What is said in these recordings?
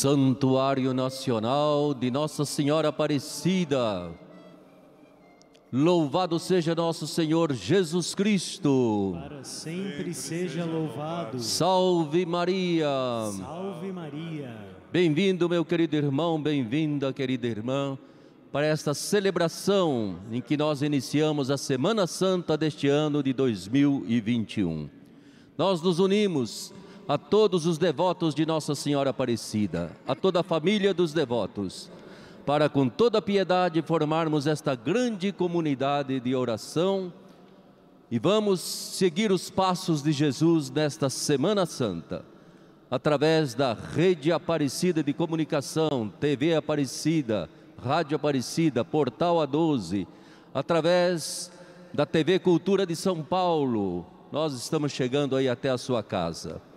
Santuário Nacional de Nossa Senhora Aparecida. Louvado seja nosso Senhor Jesus Cristo. Para sempre seja louvado. Salve Maria. Salve Maria. Bem-vindo, meu querido irmão, bem-vinda, querida irmã, para esta celebração em que nós iniciamos a Semana Santa deste ano de 2021. Nós nos unimos a todos os devotos de Nossa Senhora Aparecida, a toda a família dos devotos, para com toda piedade formarmos esta grande comunidade de oração e vamos seguir os passos de Jesus nesta Semana Santa através da Rede Aparecida de Comunicação, TV Aparecida, Rádio Aparecida, Portal A12, através da TV Cultura de São Paulo. Nós estamos chegando aí até a sua casa.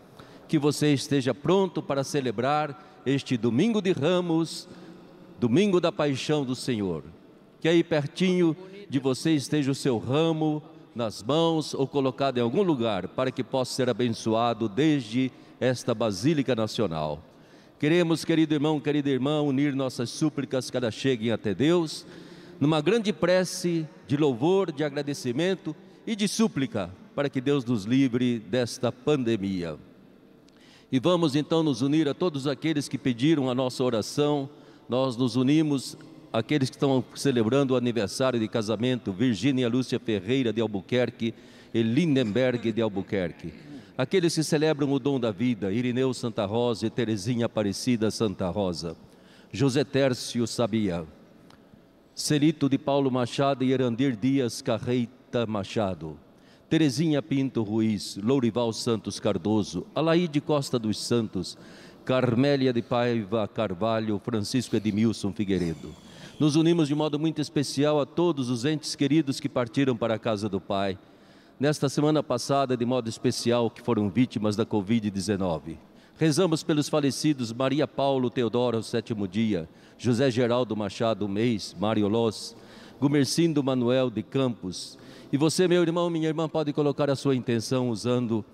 Que você esteja pronto para celebrar este domingo de Ramos, domingo da paixão do Senhor. Que aí pertinho de você esteja o seu ramo nas mãos ou colocado em algum lugar para que possa ser abençoado desde esta Basílica Nacional. Queremos, querido irmão, querida irmã, unir nossas súplicas elas cheguem até Deus, numa grande prece de louvor, de agradecimento e de súplica, para que Deus nos livre desta pandemia. E vamos então nos unir a todos aqueles que pediram a nossa oração, nós nos unimos aqueles que estão celebrando o aniversário de casamento, Virgínia Lúcia Ferreira de Albuquerque e Lindenberg de Albuquerque. Aqueles que celebram o dom da vida, Irineu Santa Rosa e Terezinha Aparecida Santa Rosa, José Tércio Sabia, Celito de Paulo Machado e Erandir Dias Carreita Machado, Terezinha Pinto Ruiz, Lourival Santos Cardoso, Alaíde Costa dos Santos, Carmélia de Paiva Carvalho, Francisco Edmilson Figueiredo. Nos unimos de modo muito especial a todos os entes queridos que partiram para a casa do Pai nesta semana passada, de modo especial, que foram vítimas da Covid-19. Rezamos pelos falecidos Maria Paulo Teodoro, sétimo dia, José Geraldo Machado, mês, Mário Loz, Gumercindo Manuel de Campos. E você, meu irmão, minha irmã, pode colocar a sua intenção usando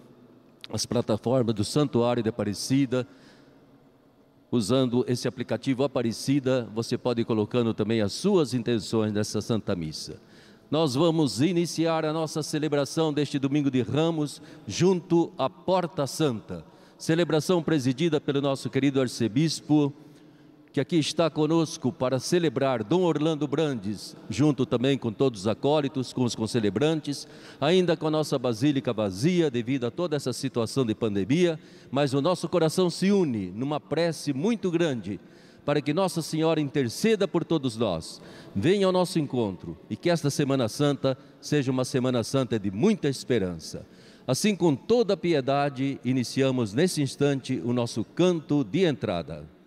as plataformas do Santuário de Aparecida, usando esse aplicativo Aparecida, você pode ir colocando também as suas intenções nessa Santa Missa nós vamos iniciar a nossa celebração deste domingo de Ramos junto à Porta Santa. Celebração presidida pelo nosso querido arcebispo, que aqui está conosco para celebrar Dom Orlando Brandes, junto também com todos os acólitos, com os concelebrantes, ainda com a nossa basílica vazia devido a toda essa situação de pandemia, mas o nosso coração se une numa prece muito grande para que Nossa Senhora interceda por todos nós. Venha ao nosso encontro e que esta Semana Santa seja uma Semana Santa de muita esperança. Assim, com toda a piedade, iniciamos nesse instante o nosso canto de entrada.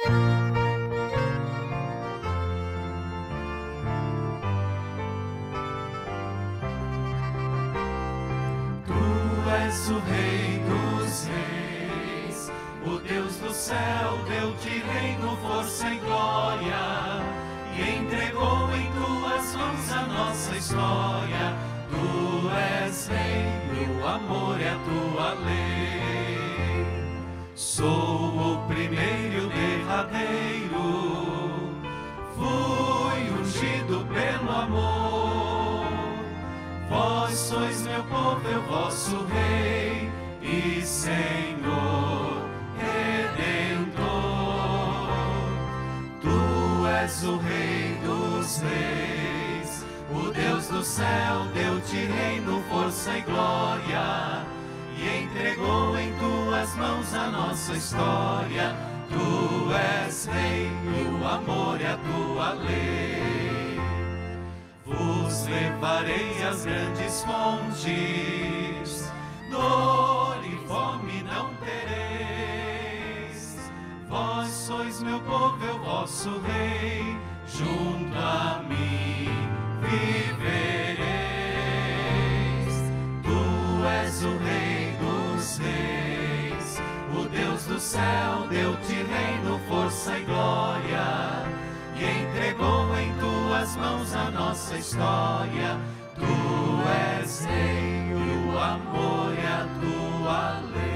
Tu és o Rei dos Reis o Deus do céu deu-te reino, força e glória, e entregou em tuas mãos a nossa história. Tu és rei, o amor é a tua lei. Sou pelo amor. Vós sois meu povo, eu vosso rei e Senhor. és o Rei dos Reis, o Deus do céu deu-te reino, força e glória, e entregou em tuas mãos a nossa história. Tu és Rei, e o amor é a tua lei. Vos levarei às grandes fontes, dor e fome não Vós sois meu povo, eu vosso rei, junto a mim vivereis. Tu és o rei dos reis, o Deus do céu deu-te reino, força e glória, e entregou em tuas mãos a nossa história. Tu és rei, o amor é a tua lei.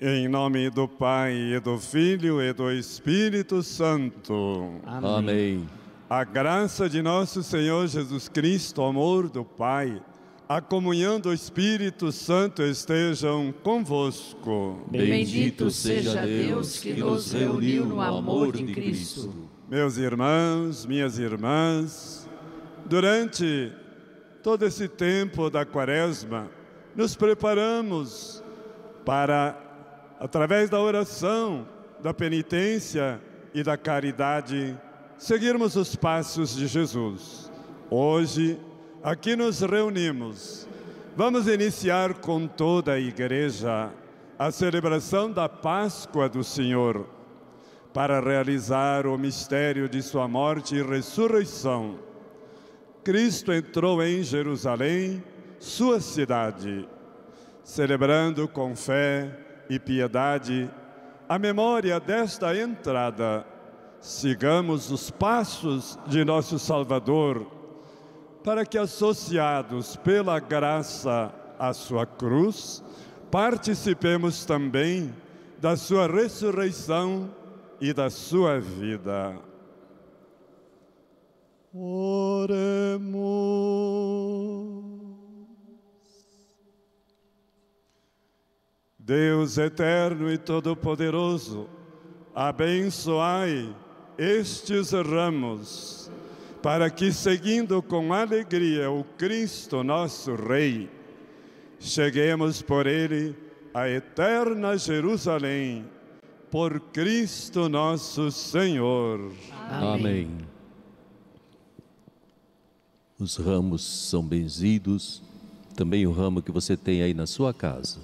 Em nome do Pai e do Filho e do Espírito Santo. Amém. Amém. A graça de nosso Senhor Jesus Cristo, o amor do Pai a comunhão do Espírito Santo estejam convosco. Bendito seja Deus que nos reuniu no amor de Cristo. Meus irmãos, minhas irmãs, durante todo esse tempo da Quaresma, nos preparamos para, através da oração, da penitência e da caridade, seguirmos os passos de Jesus. Hoje, aqui nos reunimos. Vamos iniciar com toda a igreja a celebração da Páscoa do Senhor, para realizar o mistério de sua morte e ressurreição. Cristo entrou em Jerusalém, sua cidade, celebrando com fé e piedade a memória desta entrada. Sigamos os passos de nosso Salvador, para que, associados pela graça à sua cruz, participemos também da sua ressurreição e da sua vida. Oremos. Deus eterno e todo-poderoso, abençoai estes ramos, para que, seguindo com alegria o Cristo nosso Rei, cheguemos por ele à eterna Jerusalém, por Cristo nosso Senhor. Amém. Os ramos são benzidos, também o ramo que você tem aí na sua casa.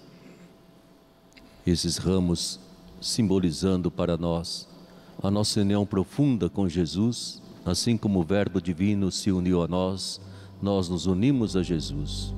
Esses ramos simbolizando para nós a nossa união profunda com Jesus, assim como o Verbo divino se uniu a nós, nós nos unimos a Jesus.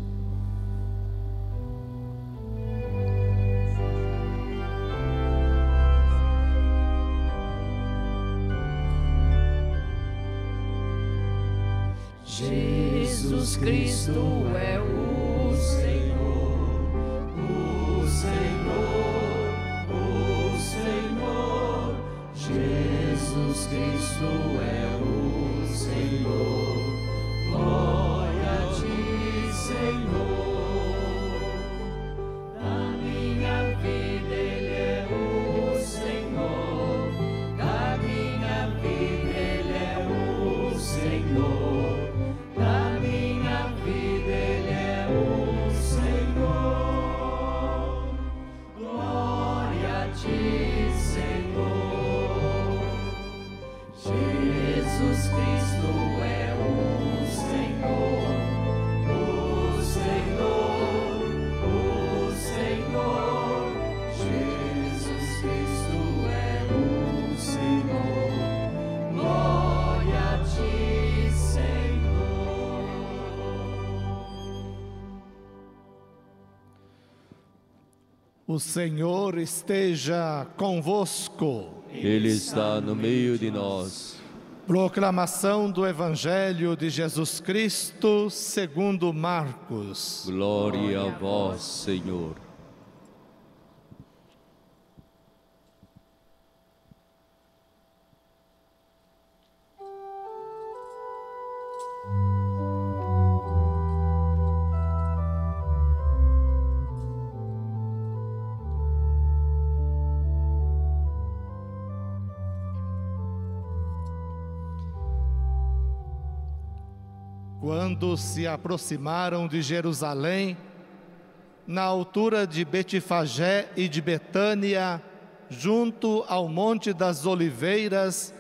Jesus Cristo é o Senhor, o Senhor, o Senhor. Jesus Cristo é o O Senhor esteja convosco. Ele está no meio de nós. Proclamação do Evangelho de Jesus Cristo, segundo Marcos. Glória a vós, Senhor. Quando se aproximaram de Jerusalém, na altura de Betfagé e de Betânia, junto ao Monte das Oliveiras,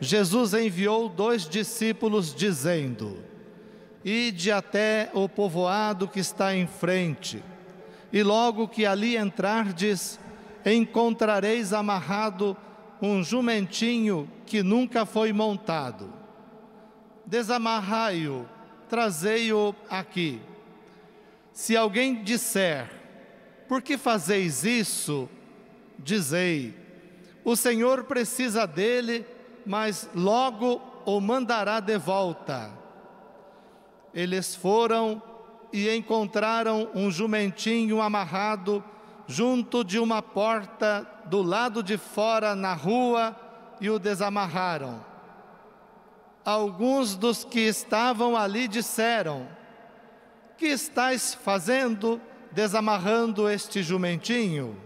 Jesus enviou dois discípulos, dizendo: Ide até o povoado que está em frente, e logo que ali entrardes, encontrareis amarrado um jumentinho que nunca foi montado. Desamarrai-o, trazei-o aqui. Se alguém disser, por que fazeis isso? Dizei, o Senhor precisa dele, mas logo o mandará de volta. Eles foram e encontraram um jumentinho amarrado, junto de uma porta do lado de fora na rua e o desamarraram. Alguns dos que estavam ali disseram: Que estais fazendo desamarrando este jumentinho?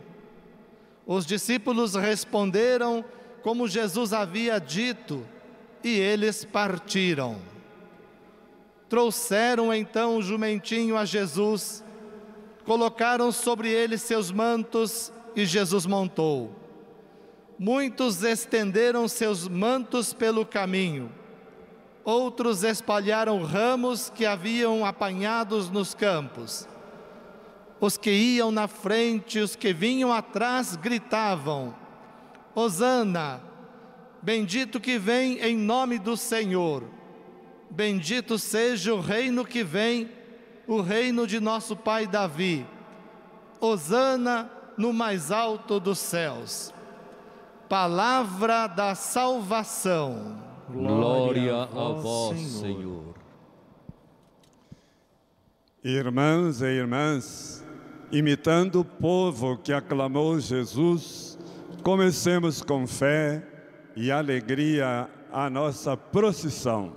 Os discípulos responderam como Jesus havia dito, e eles partiram. Trouxeram então o jumentinho a Jesus, colocaram sobre ele seus mantos e Jesus montou. Muitos estenderam seus mantos pelo caminho, outros espalharam ramos que haviam apanhados nos campos. Os que iam na frente, os que vinham atrás gritavam: Hosana, bendito que vem em nome do Senhor. Bendito seja o reino que vem, o reino de nosso pai Davi. Hosana no mais alto dos céus. Palavra da salvação. Glória a vós, Senhor. Irmãos e irmãs, imitando o povo que aclamou Jesus, comecemos com fé e alegria a nossa procissão.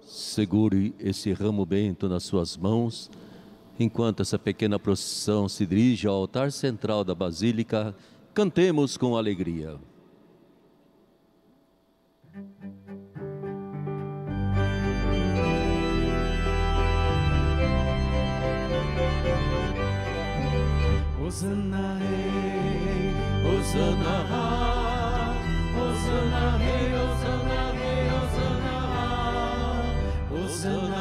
Segure esse ramo bento nas suas mãos, enquanto essa pequena procissão se dirige ao altar central da Basílica, cantemos com alegria. Hosana Rei, Hosana Ha, Hosana Rei, Hosana Rei, Hosana Ha, Hosana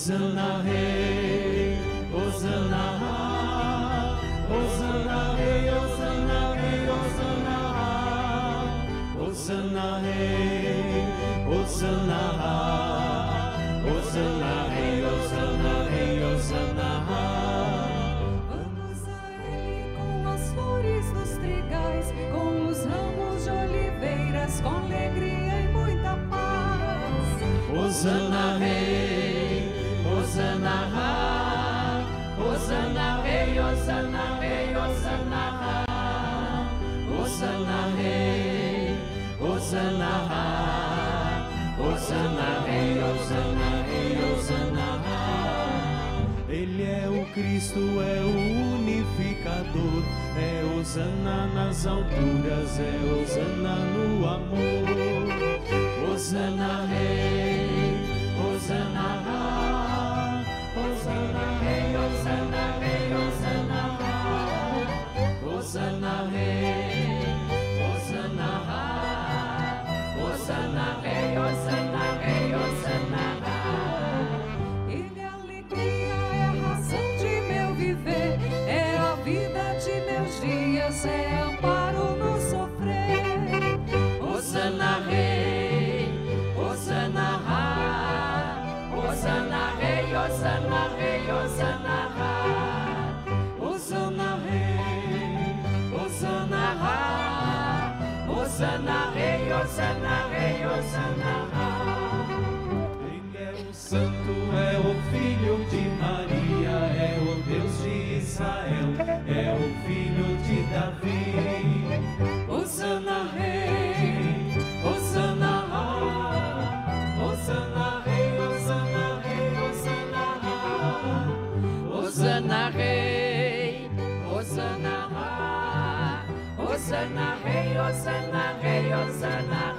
Hosana Rei, Hosana, Hosana Rei, Hosana Rei, Hosana, Hosana Rei, Hosana, Hosana Rei, Hosana Rei, Hosana. Vamos a Ele com as flores dos trigais, com os ramos de oliveiras, com alegria e muita paz. Hosana Rei, Cristo, é o unificador, é Hosana nas alturas, é Hosana no amor. Hosana Rei, Hosana Rei, Hosana Rei, Hosana Ha. Ele é o Santo, é o Filho de Maria, é o Deus de Israel, é o Filho de Davi. Hosana Rei, Hosana Ha, Hosana Rei, Hosana Rei, Hosana Ha, Hosana Rei, Hosana Ha, Hosana Rei, Hosana Rei, Hosana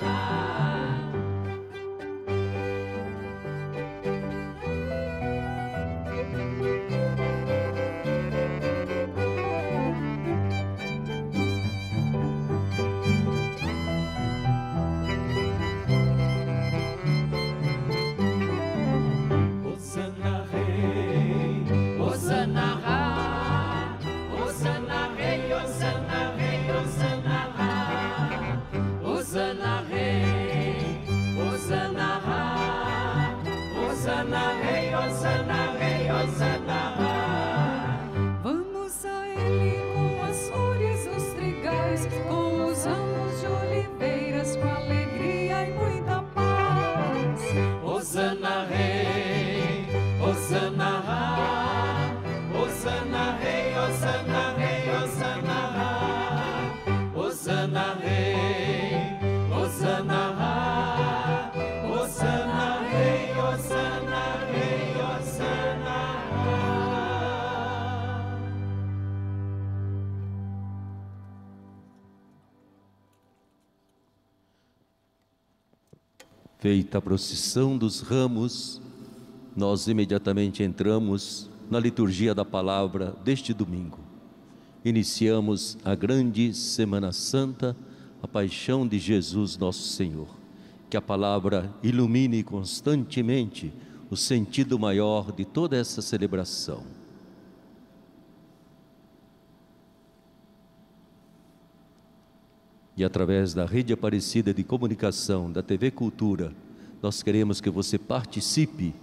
Feita a procissão dos ramos, nós imediatamente entramos na liturgia da palavra deste domingo. Iniciamos a grande Semana Santa, a paixão de Jesus nosso Senhor. Que a palavra ilumine constantemente o sentido maior de toda essa celebração. E através da rede Aparecida de Comunicação, da TV Cultura, nós queremos que você participe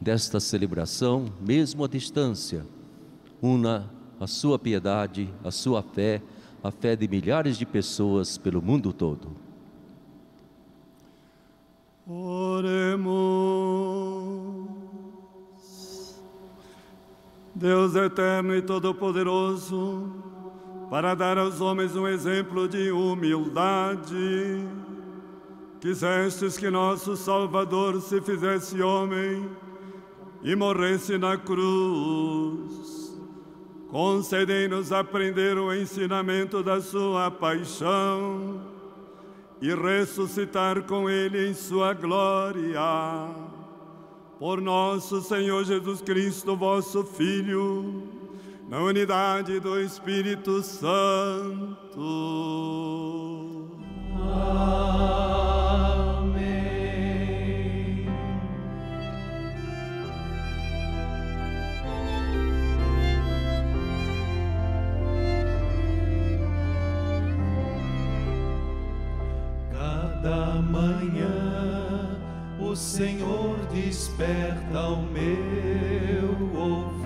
desta celebração, mesmo à distância. Una a sua piedade, a sua fé, a fé de milhares de pessoas pelo mundo todo. Oremos. Deus eterno e todo-poderoso, para dar aos homens um exemplo de humildade, quisestes que nosso Salvador se fizesse homem e morresse na cruz. Concedei-nos aprender o ensinamento da sua paixão e ressuscitar com ele em sua glória. Por nosso Senhor Jesus Cristo, vosso Filho, na unidade do Espírito Santo. Amém. Cada manhã o Senhor desperta o meu ouvido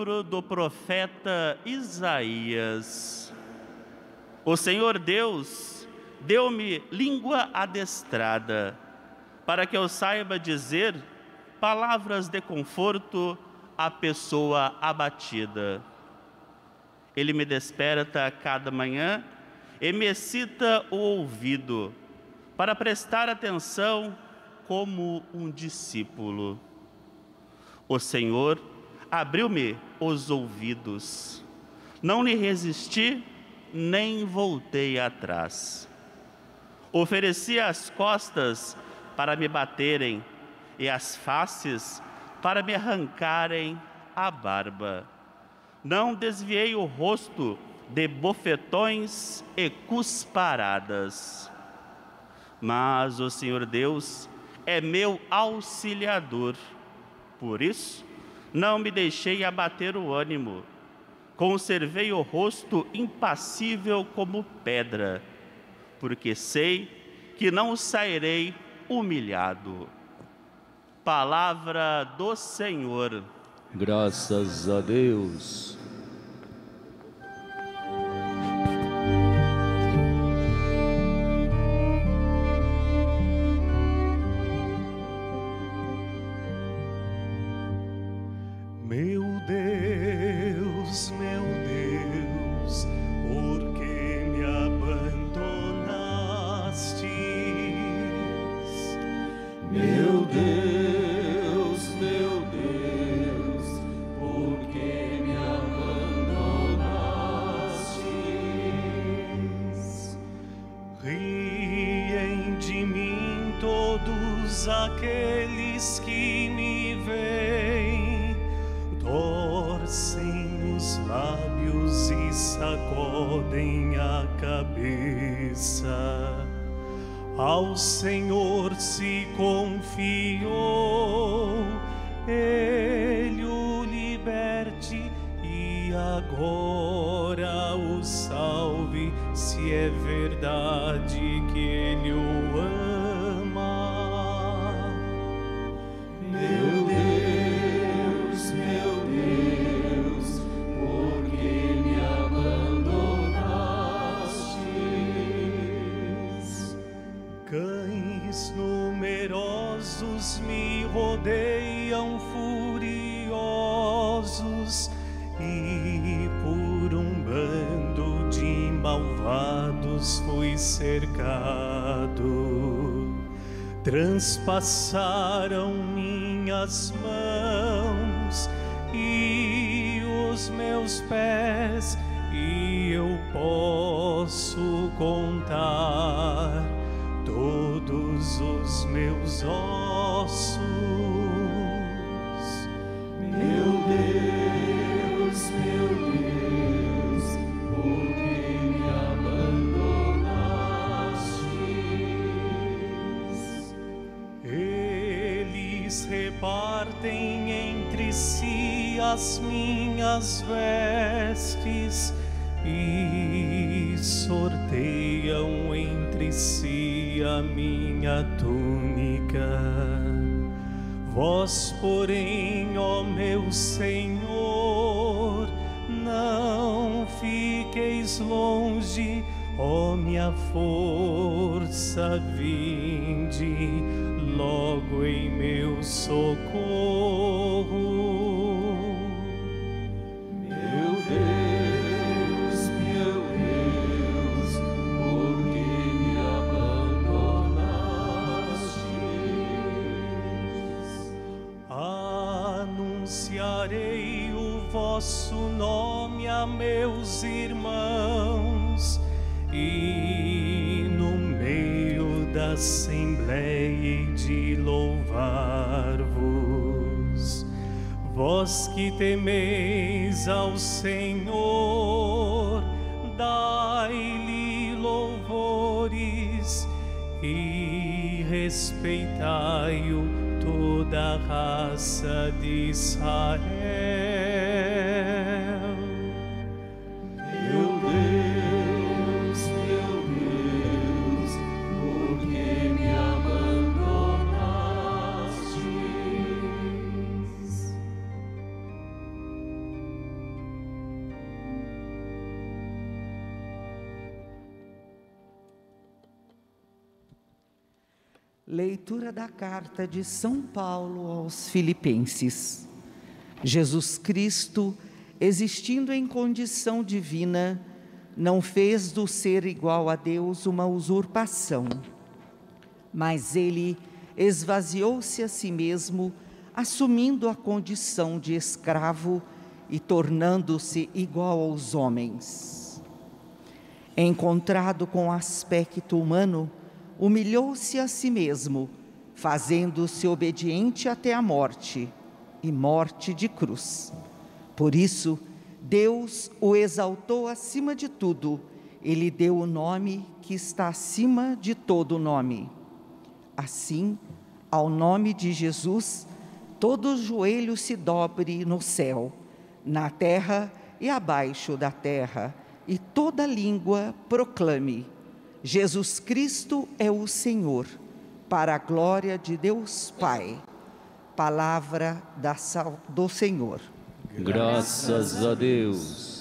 livro do profeta Isaías. O Senhor Deus deu-me língua adestrada, para que eu saiba dizer palavras de conforto à pessoa abatida. Ele me desperta cada manhã e me excita o ouvido, para prestar atenção como um discípulo. O Senhor abriu-me os ouvidos. Não lhe resisti, nem voltei atrás. Ofereci as costas para me baterem e as faces para me arrancarem a barba. Não desviei o rosto de bofetões e cusparadas. Mas o Senhor Deus é meu auxiliador. Por isso, não me deixei abater o ânimo. Conservei o rosto impassível como pedra, porque sei que não sairei humilhado. Palavra do Senhor. Graças a Deus. Transpassaram porém, ó meu Senhor, não fiqueis longe, ó minha força, vinde logo em meu socorro. Nome a meus irmãos e no meio da assembleia de louvar-vos. Vós que temeis ao Senhor, dai-lhe louvores e respeitai-o toda a raça de Israel. Leitura da carta de São Paulo aos Filipenses. Jesus Cristo, existindo em condição divina, não fez do ser igual a Deus uma usurpação, mas ele esvaziou-se a si mesmo, assumindo a condição de escravo e tornando-se igual aos homens. Encontrado com aspecto humano, humilhou-se a si mesmo, fazendo-se obediente até a morte e morte de cruz. Por isso, Deus o exaltou acima de tudo e lhe deu o nome que está acima de todo nome. Assim, ao nome de Jesus, todo joelho se dobre no céu, na terra e abaixo da terra, e toda língua proclame: Jesus Cristo é o Senhor, para a glória de Deus Pai. Palavra da sal, do Senhor. Graças a Deus.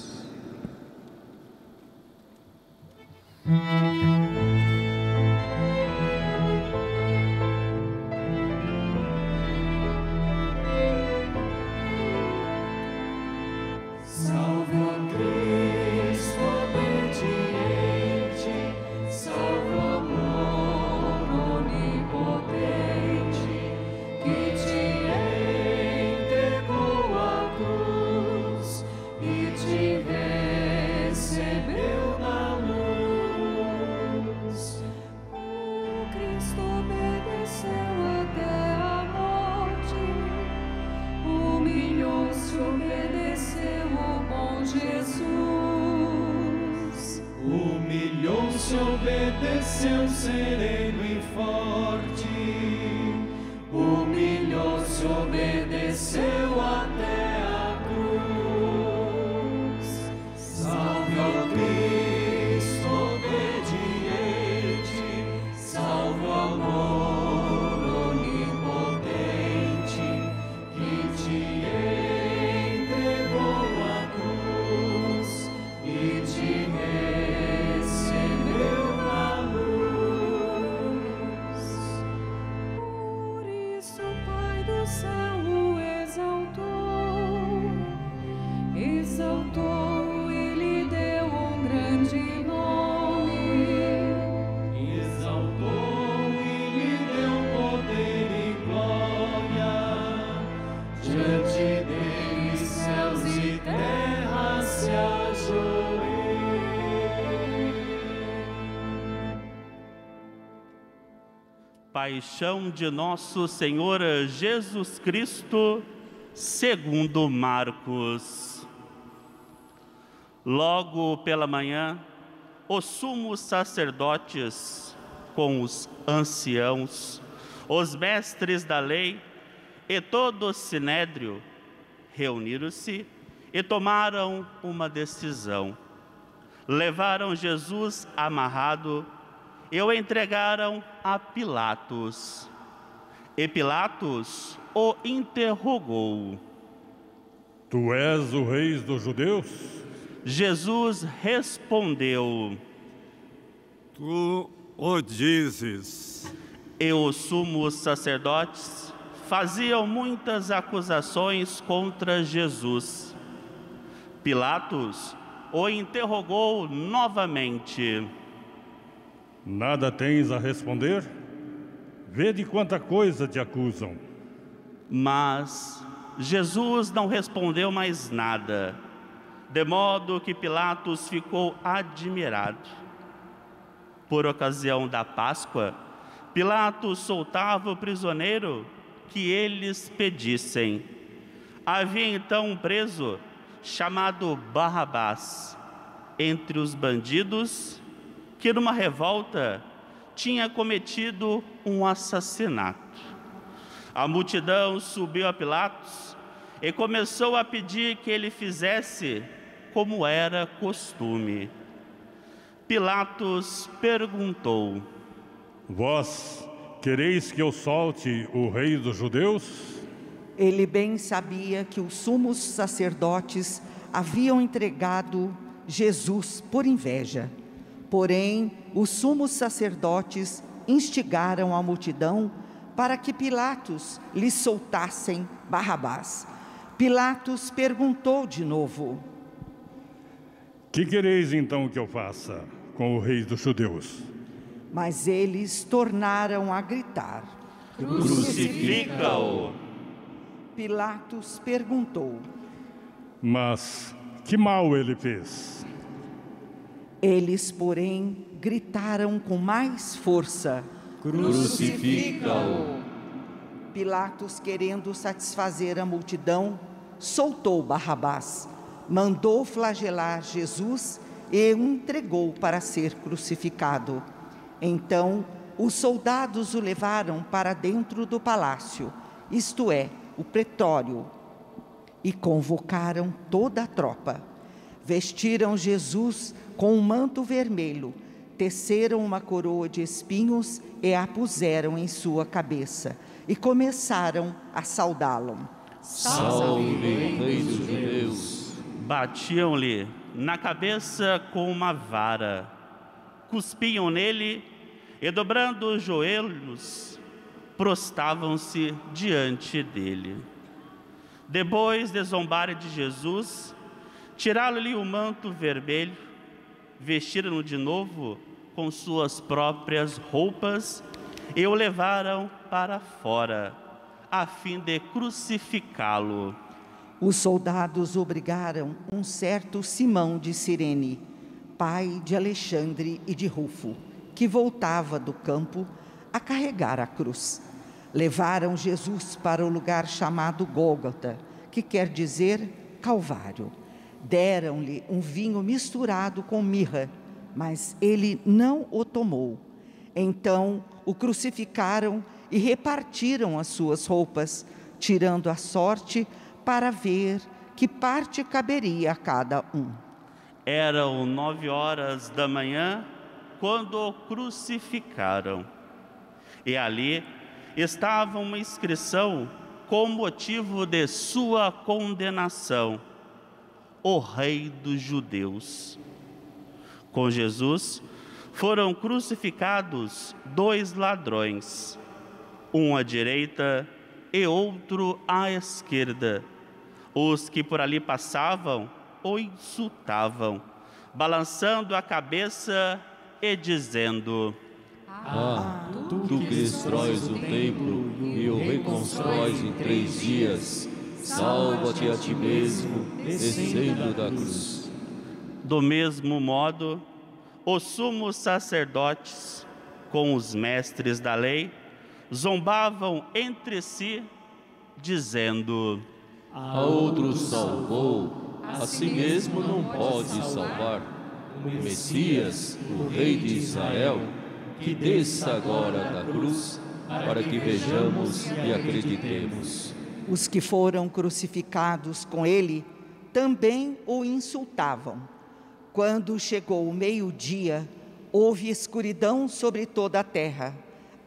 Paixão de nosso Senhor Jesus Cristo, segundo Marcos. Logo pela manhã, os sumos sacerdotes, com os anciãos, os mestres da lei e todo o sinédrio, reuniram-se e tomaram uma decisão. Levaram Jesus amarrado e o entregaram a Pilatos. E Pilatos o interrogou. Tu és o rei dos judeus? Jesus respondeu: Tu o dizes. E os sumos sacerdotes faziam muitas acusações contra Jesus. Pilatos o interrogou novamente. Nada tens a responder? Vede quanta coisa te acusam. Mas Jesus não respondeu mais nada, de modo que Pilatos ficou admirado. Por ocasião da Páscoa, Pilatos soltava o prisioneiro que eles pedissem. Havia então um preso chamado Barrabás entre os bandidos que, numa revolta, tinha cometido um assassinato. A multidão subiu a Pilatos e começou a pedir que ele fizesse como era costume. Pilatos perguntou: Vós quereis que eu solte o rei dos judeus? Ele bem sabia que os sumos sacerdotes haviam entregado Jesus por inveja. Porém, os sumos sacerdotes instigaram a multidão para que Pilatos lhe soltassem Barrabás. Pilatos perguntou de novo: Que quereis então que eu faça com o rei dos judeus? Mas eles tornaram a gritar. Crucifica-o! Pilatos perguntou. Mas que mal ele fez? Eles, porém, gritaram com mais força: Crucifica-o! Pilatos, querendo satisfazer a multidão, soltou Barrabás, mandou flagelar Jesus e o entregou para ser crucificado. Então, os soldados o levaram para dentro do palácio, isto é, o pretório, e convocaram toda a tropa. Vestiram Jesus com um manto vermelho, teceram uma coroa de espinhos e a puseram em sua cabeça, e começaram a saudá-lo. Salve, Rei dos Judeus! Batiam-lhe na cabeça com uma vara, cuspiam nele e, dobrando os joelhos, prostavam-se diante dele. Depois de zombarem de Jesus, tiraram-lhe o manto vermelho, vestiram-no de novo com suas próprias roupas e o levaram para fora, a fim de crucificá-lo. Os soldados obrigaram um certo Simão de Cirene, pai de Alexandre e de Rufo, que voltava do campo, a carregar a cruz. Levaram Jesus para o lugar chamado Gólgota, que quer dizer Calvário. Deram-lhe um vinho misturado com mirra, mas ele não o tomou. Então o crucificaram e repartiram as suas roupas, tirando a sorte para ver que parte caberia a cada um. Eram nove horas da manhã quando o crucificaram. E ali estava uma inscrição com motivo de sua condenação: o Rei dos Judeus. Com Jesus foram crucificados dois ladrões, um à direita e outro à esquerda. Os que por ali passavam o insultavam, balançando a cabeça e dizendo: Ah, tu que destróis o templo e o reconstróis em três dias, salva-te a ti mesmo, descendo da cruz. Do mesmo modo, os sumos sacerdotes, com os mestres da lei, zombavam entre si, dizendo: A outro salvou, a si mesmo não pode salvar. O Messias, o Rei de Israel, que desça agora da cruz, para que vejamos e acreditemos. Os que foram crucificados com ele também o insultavam. Quando chegou o meio-dia, houve escuridão sobre toda a terra,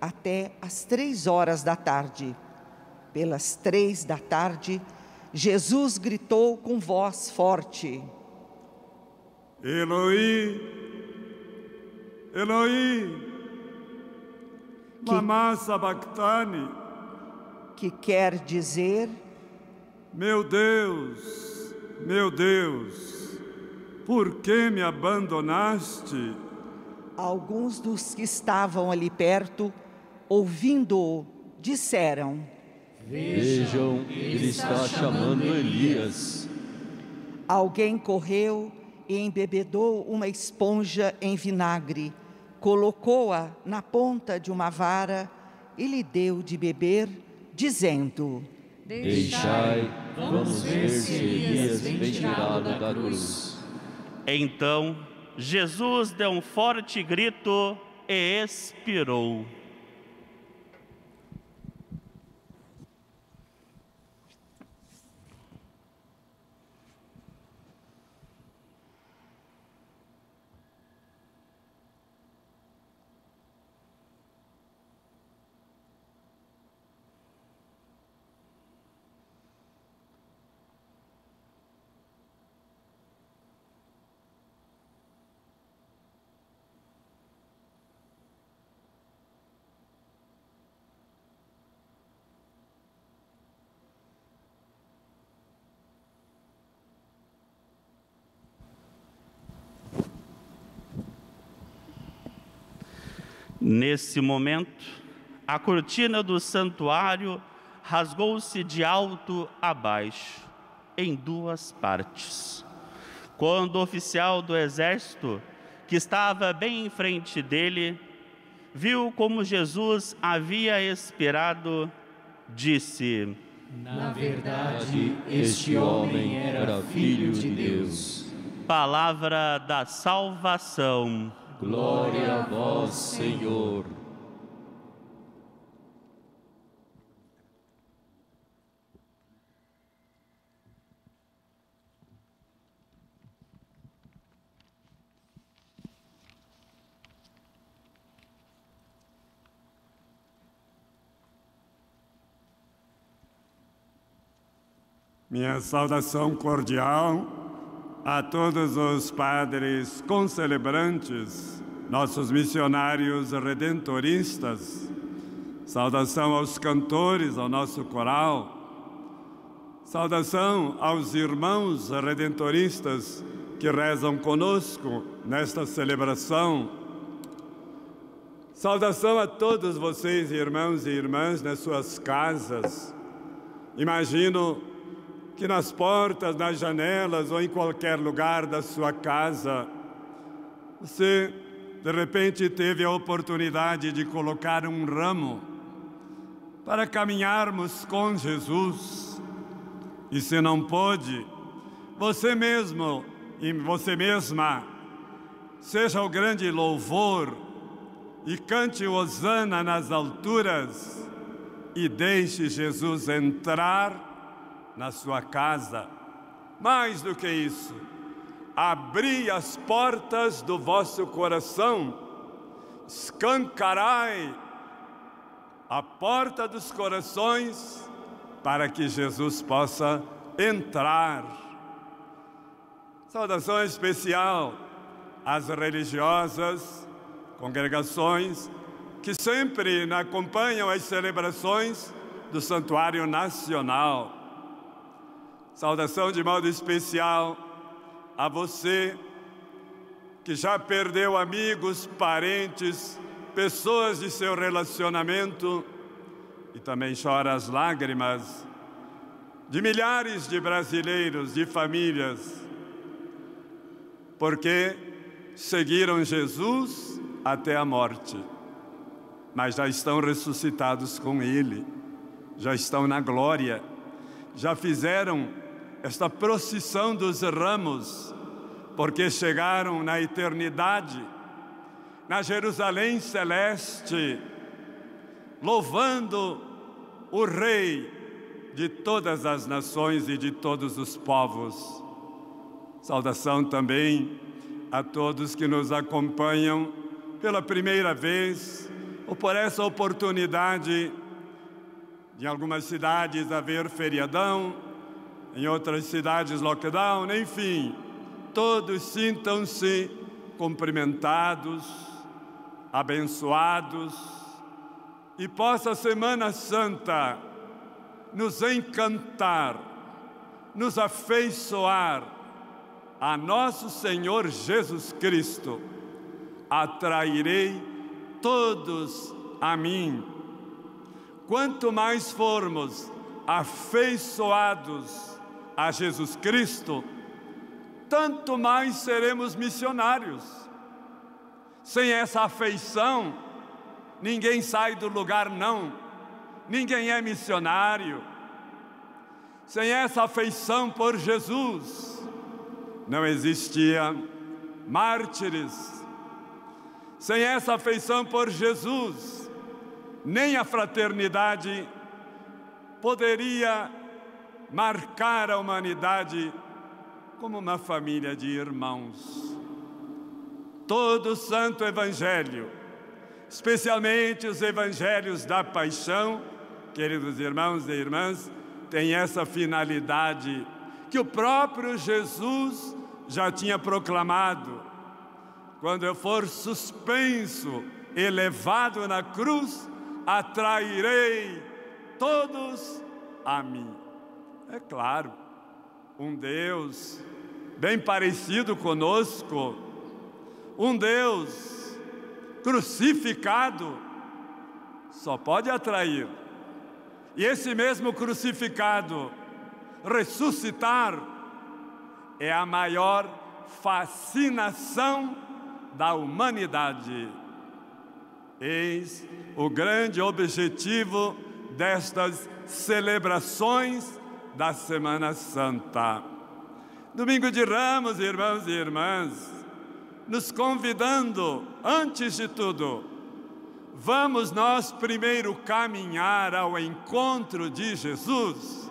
até às três horas da tarde. Pelas três da tarde, Jesus gritou com voz forte: Eloi, Eloi, lama sabachthani. Que quer dizer: Meu Deus, meu Deus, por que me abandonaste? Alguns dos que estavam ali perto, ouvindo-o, disseram: Vejam, ele está chamando Elias. Alguém correu e embebedou uma esponja em vinagre, colocou-a na ponta de uma vara e lhe deu de beber, dizendo: Deixai, vamos ver se Elias vem tirado da cruz. Então Jesus deu um forte grito e expirou. Nesse momento, a cortina do santuário rasgou-se de alto a baixo, em duas partes. Quando o oficial do exército, que estava bem em frente dele, viu como Jesus havia expirado, disse: Na verdade, este homem era filho de Deus. Palavra da salvação. Glória a vós, Senhor. Minha saudação cordial a todos os padres concelebrantes, nossos missionários redentoristas. Saudação aos cantores, ao nosso coral. Saudação aos irmãos redentoristas que rezam conosco nesta celebração. Saudação a todos vocês, irmãos e irmãs, nas suas casas. Imagino que nas portas, nas janelas ou em qualquer lugar da sua casa, você de repente teve a oportunidade de colocar um ramo para caminharmos com Jesus. E se não pôde, você mesmo e você mesma seja o grande louvor e cante Osana nas alturas e deixe Jesus entrar na sua casa. Mais do que isso, abri as portas do vosso coração, escancarai a porta dos corações para que Jesus possa entrar. Saudação especial às religiosas, congregações que sempre acompanham as celebrações do Santuário Nacional. Saudação de modo especial a você que já perdeu amigos, parentes, pessoas de seu relacionamento e também chora as lágrimas de milhares de brasileiros, de famílias, porque seguiram Jesus até a morte, mas já estão ressuscitados com Ele, já estão na glória, já fizeram esta procissão dos ramos, porque chegaram na eternidade, na Jerusalém celeste, louvando o Rei de todas as nações e de todos os povos. Saudação também a todos que nos acompanham pela primeira vez ou por essa oportunidade em algumas cidades haver feriadão, em outras cidades lockdown, enfim, todos sintam-se cumprimentados, abençoados e possa a Semana Santa nos encantar, nos afeiçoar a nosso Senhor Jesus Cristo. Atrairei todos a mim. Quanto mais formos afeiçoados a Jesus Cristo, tanto mais seremos missionários. Sem essa afeição, ninguém sai do lugar, não ninguém é missionário. Sem essa afeição por Jesus, não existia mártires. Sem essa afeição por Jesus, nem a fraternidade poderia marcar a humanidade como uma família de irmãos. Todo o Santo Evangelho, especialmente os evangelhos da paixão, queridos irmãos e irmãs, tem essa finalidade que o próprio Jesus já tinha proclamado. Quando eu for suspenso, elevado na cruz, atrairei todos a mim. É claro, um Deus bem parecido conosco, um Deus crucificado, só pode atrair e esse mesmo crucificado ressuscitar é a maior fascinação da humanidade. Eis o grande objetivo destas celebrações da Semana Santa. Domingo de Ramos, irmãos e irmãs, nos convidando, antes de tudo, Vamos nós primeiro caminhar ao encontro de Jesus?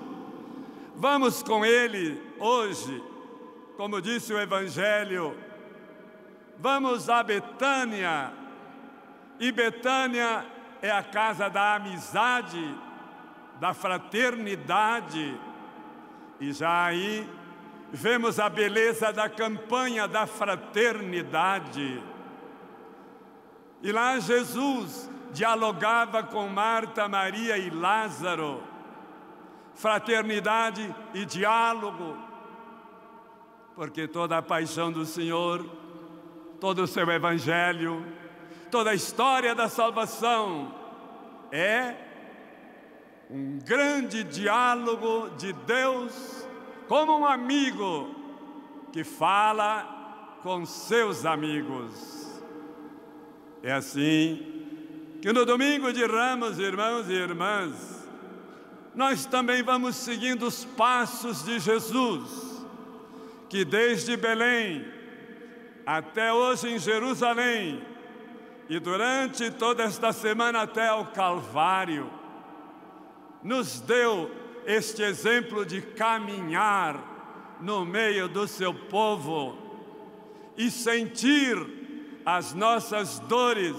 Vamos com Ele hoje, como disse o Evangelho, vamos a Betânia, e Betânia é a casa da amizade, da fraternidade, e já aí vemos a beleza da campanha da fraternidade e lá Jesus dialogava com Marta, Maria e Lázaro. Fraternidade e diálogo. Porque toda a paixão do Senhor, todo o seu evangelho, toda a história da salvação é um grande diálogo de Deus como um amigo que fala com seus amigos. É assim que no domingo de Ramos, irmãos e irmãs, nós também vamos seguindo os passos de Jesus, que desde Belém até hoje em Jerusalém e durante toda esta semana até ao Calvário, nos deu este exemplo de caminhar no meio do seu povo e sentir as nossas dores,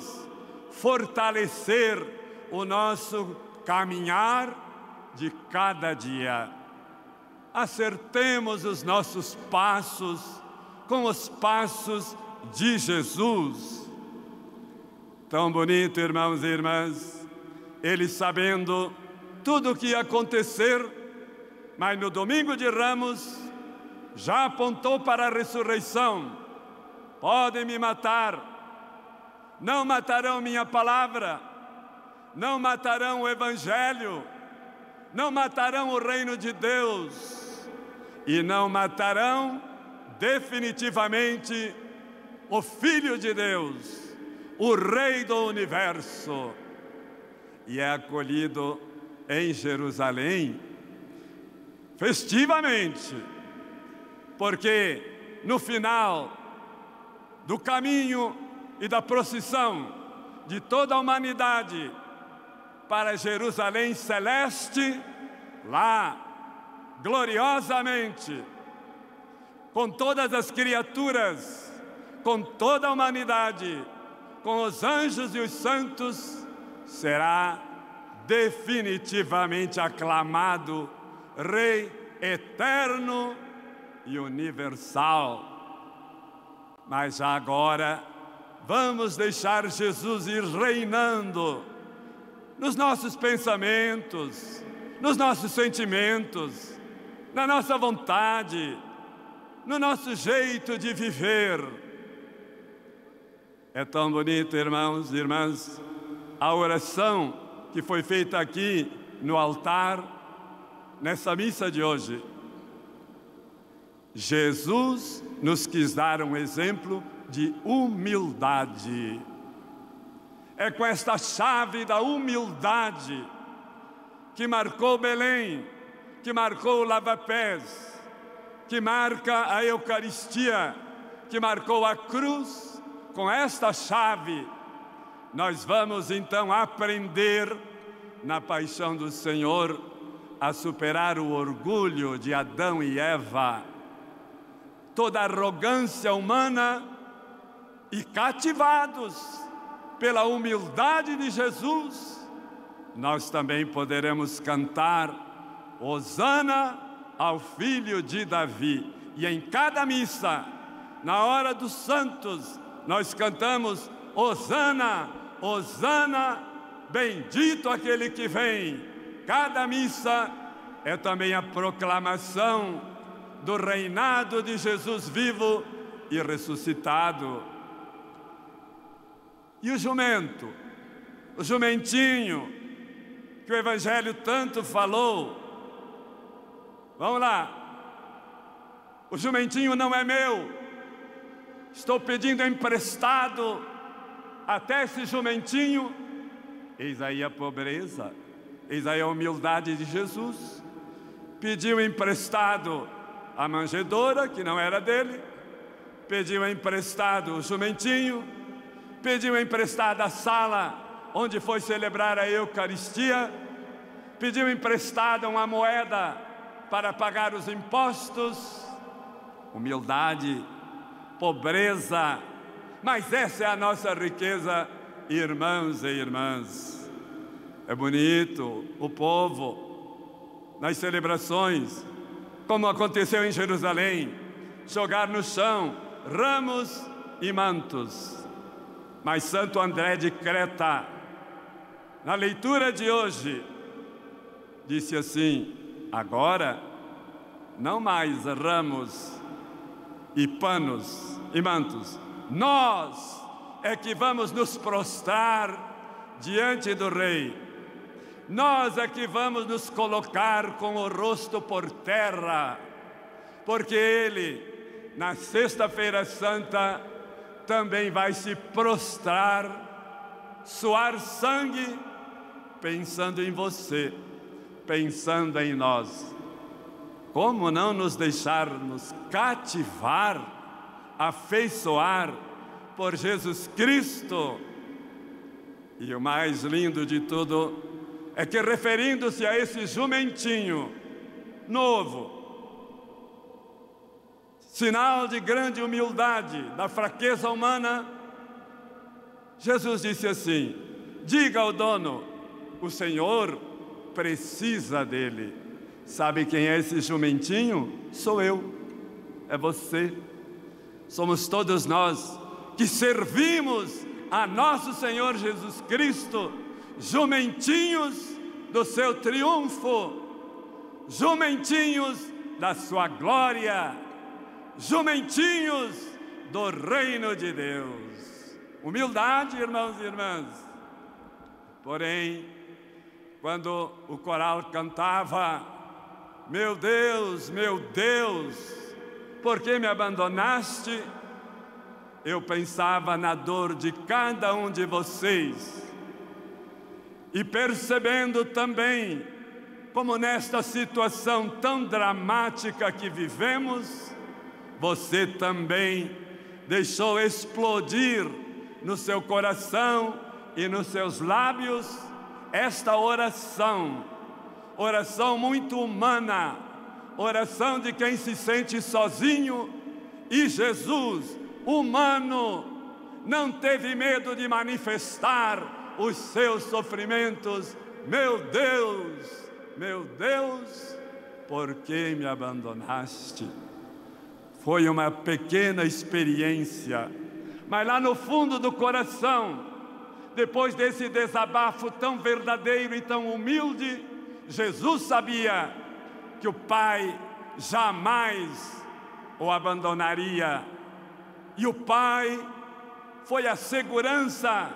fortalecer o nosso caminhar de cada dia. Acertemos os nossos passos com os passos de Jesus Tão bonito, irmãos e irmãs, ele sabendo tudo o que ia acontecer, mas no domingo de Ramos já apontou para a ressurreição. Podem me matar, não matarão minha palavra, não matarão o Evangelho, não matarão o reino de Deus. E não matarão definitivamente o Filho de Deus o Rei do universo, e é acolhido em Jerusalém festivamente, porque no final do caminho e da procissão de toda a humanidade para Jerusalém celeste, lá, gloriosamente, com todas as criaturas, com toda a humanidade, com os anjos e os santos, será definitivamente aclamado Rei eterno e universal. Mas agora vamos deixar Jesus ir reinando nos nossos pensamentos, nos nossos sentimentos, na nossa vontade, no nosso jeito de viver é tão bonito, irmãos e irmãs, a oração que foi feita aqui no altar, nessa missa de hoje. Jesus nos quis dar um exemplo de humildade. É com esta chave da humildade que marcou Belém, que marcou o lava-pés, que marca a Eucaristia, que marcou a cruz com esta chave, nós vamos então aprender na paixão do Senhor a superar o orgulho de Adão e Eva, toda arrogância humana e cativados pela humildade de Jesus, nós também poderemos cantar Hosana ao filho de Davi. E em cada missa, na hora dos santos, nós cantamos Hosana, Hosana, bendito aquele que vem. Cada missa é também a proclamação do reinado de Jesus vivo e ressuscitado. E o jumento, o jumentinho, que o Evangelho tanto falou. Vamos lá. O jumentinho não é meu, estou pedindo emprestado até esse jumentinho. Eis aí a pobreza, eis aí a humildade de Jesus. Pediu emprestado a manjedoura, que não era dele, pediu emprestado o jumentinho, pediu emprestado a sala onde foi celebrar a Eucaristia, pediu emprestada uma moeda para pagar os impostos. Humildade pobreza. Mas essa é a nossa riqueza, irmãos e irmãs. É bonito o povo, nas celebrações, como aconteceu em Jerusalém, jogar no chão ramos e mantos. Mas Santo André de Creta, na leitura de hoje, disse assim: agora, não mais ramos e panos e mantos. Nós é que vamos nos prostrar diante do Rei. Nós é que vamos nos colocar com o rosto por terra, porque Ele, na Sexta-feira Santa, também vai se prostrar, suar sangue, pensando em você, pensando em nós. Como não nos deixarmos cativar afeiçoar por Jesus Cristo. E o mais lindo de tudo é que, referindo-se a esse jumentinho novo, sinal de grande humildade, da fraqueza humana, Jesus disse assim: diga ao dono, o Senhor precisa dele. Sabe quem é esse jumentinho? Sou eu, é você. Somos todos nós que servimos a nosso Senhor Jesus Cristo, jumentinhos do seu triunfo, jumentinhos da sua glória jumentinhos do reino de Deus. Humildade, irmãos e irmãs. Porém, quando o coral cantava, meu Deus, meu Deus, por que me abandonaste? Eu pensava na dor de cada um de vocês. E percebendo também como nesta situação tão dramática que vivemos, você também deixou explodir no seu coração e nos seus lábios esta oração, oração muito humana, oração de quem se sente sozinho e Jesus, humano, não teve medo de manifestar os seus sofrimentos. Meu Deus, meu Deus, por que me abandonaste? Foi uma pequena experiência, mas lá no fundo do coração, depois desse desabafo tão verdadeiro e tão humilde, Jesus sabia que o Pai jamais o abandonaria. E o Pai foi a segurança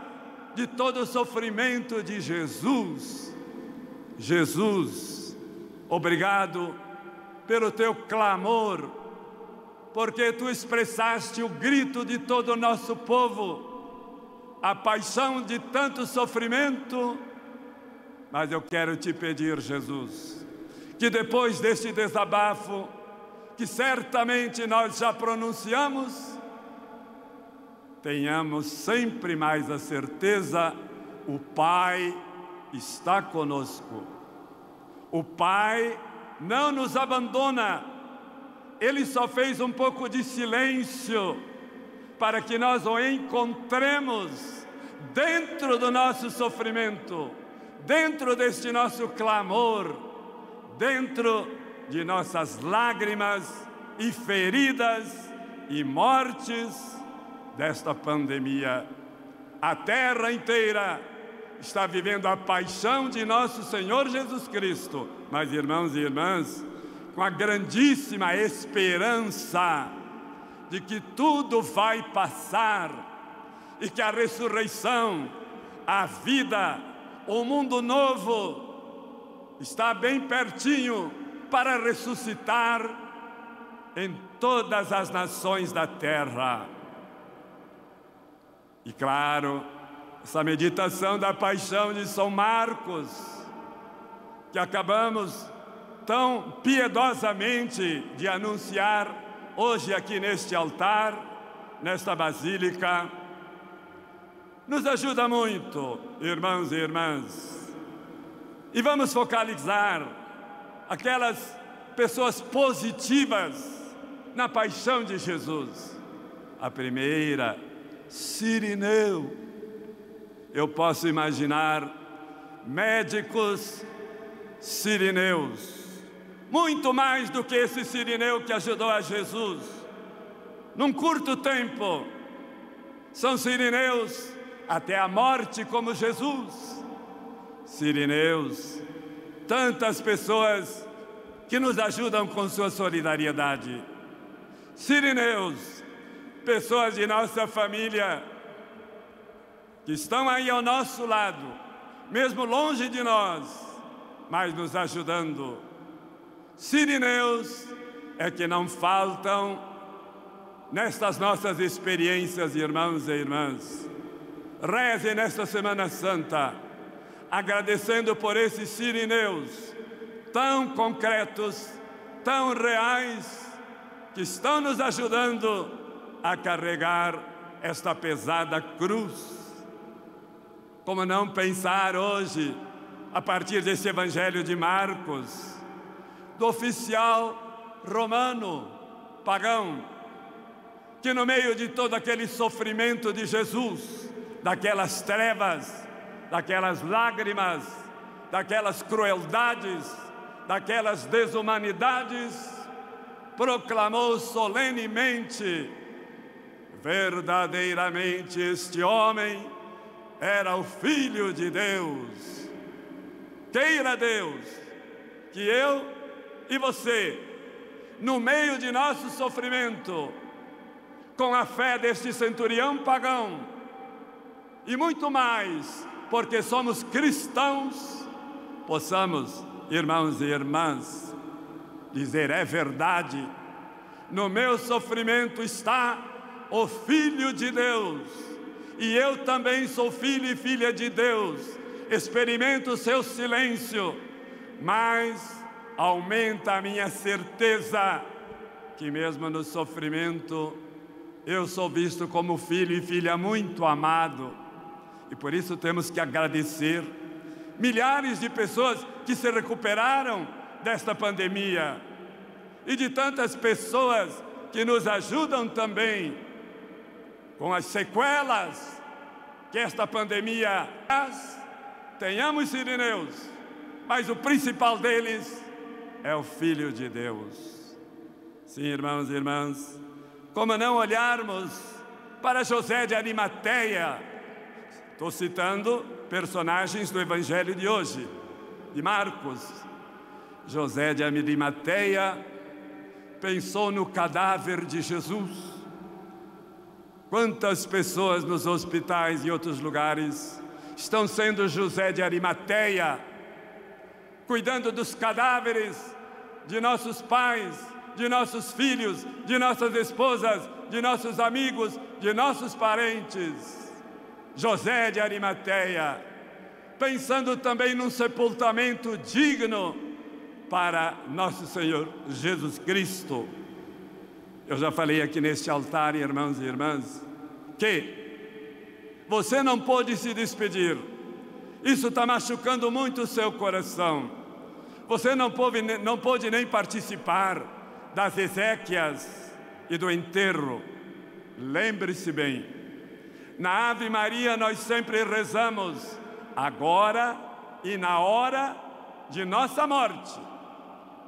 de todo o sofrimento de Jesus. Jesus, obrigado pelo teu clamor porque tu expressaste o grito de todo o nosso povo, a paixão de tanto sofrimento. Mas eu quero te pedir, Jesus, que depois deste desabafo, que certamente nós já pronunciamos, tenhamos sempre mais a certeza: o Pai está conosco. O Pai não nos abandona ele só fez um pouco de silêncio para que nós o encontremos dentro do nosso sofrimento, dentro deste nosso clamor, dentro de nossas lágrimas e feridas e mortes desta pandemia. A terra inteira está vivendo a paixão de nosso Senhor Jesus Cristo. Mas, irmãos e irmãs, com a grandíssima esperança de que tudo vai passar e que a ressurreição, a vida, o mundo novo está bem pertinho para ressuscitar em todas as nações da terra. E claro, essa meditação da paixão de São Marcos, que acabamos tão piedosamente de anunciar hoje aqui neste altar, nesta basílica, nos ajuda muito, irmãos e irmãs. E vamos focalizar aquelas pessoas positivas na paixão de Jesus. A primeira, Sirineu. Eu posso imaginar médicos sirineus muito mais do que esse sirineu que ajudou a Jesus. Num curto tempo, são sirineus até a morte, como Jesus. Sirineus, tantas pessoas que nos ajudam com sua solidariedade. Sirineus, pessoas de nossa família que estão aí ao nosso lado, mesmo longe de nós, mas nos ajudando Sirineus é que não faltam nestas nossas experiências, irmãos e irmãs. Reze nesta Semana Santa, agradecendo por esses sirineus tão concretos, tão reais, que estão nos ajudando a carregar esta pesada cruz. Como não pensar hoje, a partir desse Evangelho de Marcos, do oficial romano, pagão, que no meio de todo aquele sofrimento de Jesus, daquelas trevas, daquelas lágrimas, daquelas crueldades, daquelas desumanidades, proclamou solenemente: verdadeiramente este homem era o Filho de Deus. Queira Deus que eu e você, no meio de nosso sofrimento, com a fé deste centurião pagão, e muito mais, porque somos cristãos, possamos, irmãos e irmãs, dizer: é verdade, no meu sofrimento está o Filho de Deus, e eu também sou filho e filha de Deus, experimento o seu silêncio, mas aumenta a minha certeza que, mesmo no sofrimento, eu sou visto como filho e filha muito amado. E por isso temos que agradecer milhares de pessoas que se recuperaram desta pandemia e de tantas pessoas que nos ajudam também com as sequelas que esta pandemia traz. Tenhamos sirineus, mas o principal deles é o Filho de Deus. Sim, irmãos e irmãs, como não olharmos para José de Arimateia? Estou citando personagens do Evangelho de hoje, de Marcos. José de Arimateia pensou no cadáver de Jesus. Quantas pessoas nos hospitais e outros lugares estão sendo José de Arimateia, cuidando dos cadáveres de nossos pais, de nossos filhos, de nossas esposas, de nossos amigos, de nossos parentes. José de Arimateia, pensando também num sepultamento digno para nosso Senhor Jesus Cristo. Eu já falei aqui neste altar, irmãos e irmãs, que você não pôde se despedir. Isso está machucando muito o seu coração. Você não pôde, não pôde nem participar das exéquias e do enterro. Lembre-se bem, na Ave Maria nós sempre rezamos, agora e na hora de nossa morte.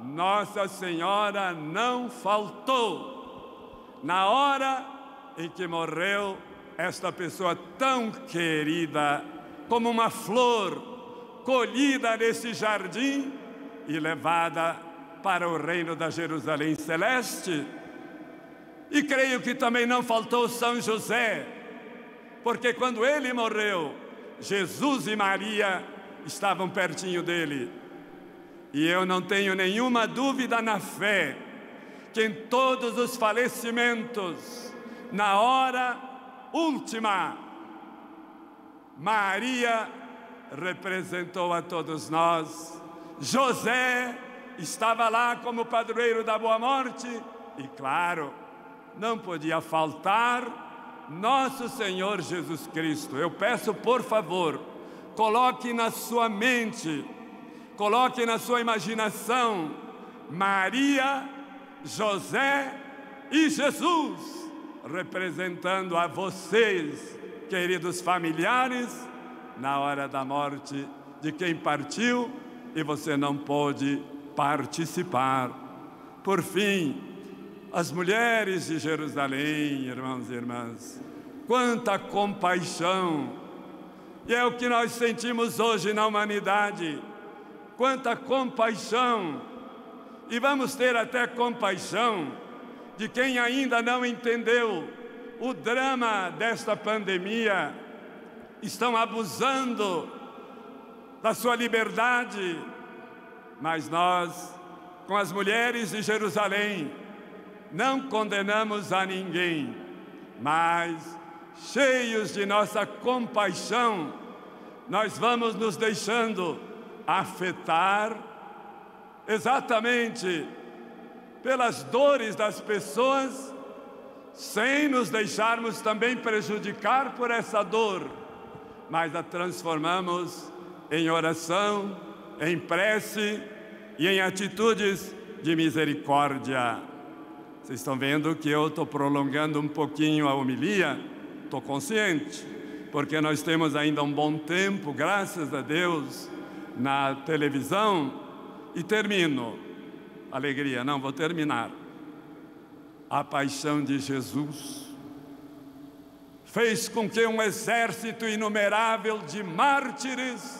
Nossa Senhora não faltou. Na hora em que morreu esta pessoa tão querida, como uma flor colhida nesse jardim, e levada para o reino da Jerusalém celeste. E creio que também não faltou São José, porque quando ele morreu, Jesus e Maria estavam pertinho dele. E eu não tenho nenhuma dúvida na fé que em todos os falecimentos, na hora última, Maria representou a todos nós José estava lá como padroeiro da boa morte e, claro, não podia faltar nosso Senhor Jesus Cristo. Eu peço, por favor, coloque na sua mente, coloque na sua imaginação Maria, José e Jesus, representando a vocês, queridos familiares, na hora da morte de quem partiu e você não pôde participar. Por fim, as mulheres de Jerusalém, irmãos e irmãs, quanta compaixão! E é o que nós sentimos hoje na humanidade. Quanta compaixão! E vamos ter até compaixão de quem ainda não entendeu o drama desta pandemia. Estão abusando da sua liberdade. Mas nós, com as mulheres de Jerusalém, não condenamos a ninguém, mas, cheios de nossa compaixão, nós vamos nos deixando afetar exatamente pelas dores das pessoas sem nos deixarmos também prejudicar por essa dor, mas a transformamos em oração, em prece e em atitudes de misericórdia. Vocês estão vendo que eu estou prolongando um pouquinho a homilia? Estou consciente, porque nós temos ainda um bom tempo, graças a Deus, na televisão. E termino. Alegria, não, vou terminar. A paixão de Jesus fez com que um exército inumerável de mártires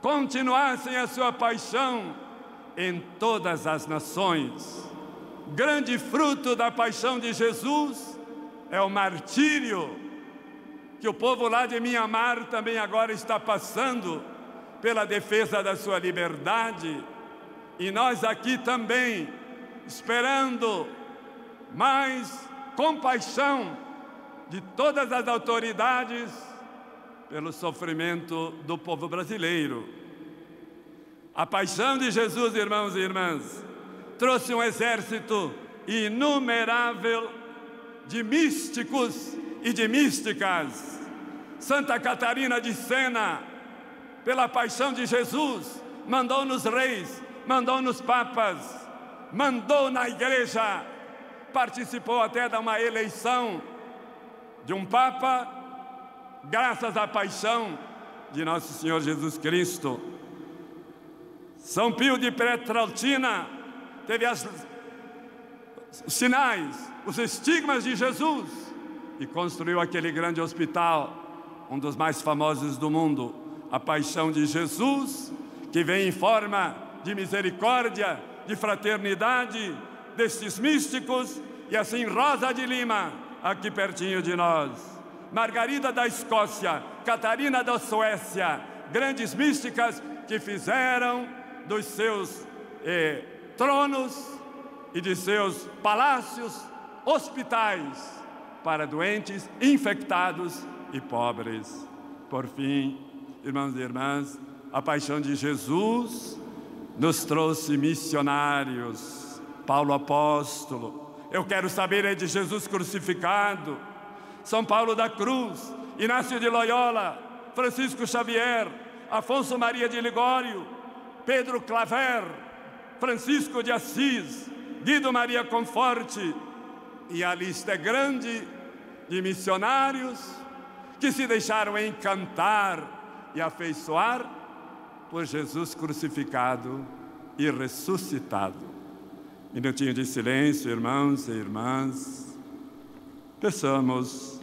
continuassem a sua paixão em todas as nações. Grande fruto da paixão de Jesus é o martírio que o povo lá de Mianmar também agora está passando pela defesa da sua liberdade. E nós aqui também esperando mais compaixão de todas as autoridades pelo sofrimento do povo brasileiro. A paixão de Jesus, irmãos e irmãs, trouxe um exército inumerável de místicos e de místicas. Santa Catarina de Sena, pela paixão de Jesus, mandou nos reis, mandou nos papas, mandou na igreja, participou até de uma eleição de um papa, graças à paixão de nosso Senhor Jesus Cristo. São Pio de Petraltina teve as, os sinais, os estigmas de Jesus e construiu aquele grande hospital, um dos mais famosos do mundo, a paixão de Jesus, que vem em forma de misericórdia, de fraternidade destes místicos, e assim Rosa de Lima, aqui pertinho de nós, Margarida da Escócia, Catarina da Suécia, grandes místicas que fizeram dos seus eh, tronos e de seus palácios hospitais para doentes, infectados e pobres. Por fim, irmãos e irmãs, a paixão de Jesus nos trouxe missionários. Paulo apóstolo, eu quero saber é de Jesus crucificado. São Paulo da Cruz, Inácio de Loyola, Francisco Xavier, Afonso Maria de Ligório, Pedro Claver, Francisco de Assis, Guido Maria Conforte, e a lista é grande de missionários que se deixaram encantar e afeiçoar por Jesus crucificado e ressuscitado. Minutinho de silêncio, irmãos e irmãs. Peçamos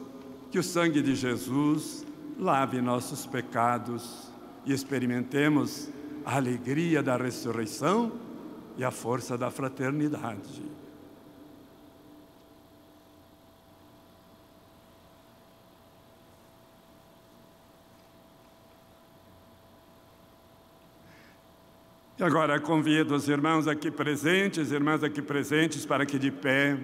que o sangue de Jesus lave nossos pecados e experimentemos a alegria da ressurreição e a força da fraternidade. E agora convido os irmãos aqui presentes, irmãs aqui presentes, para que de pé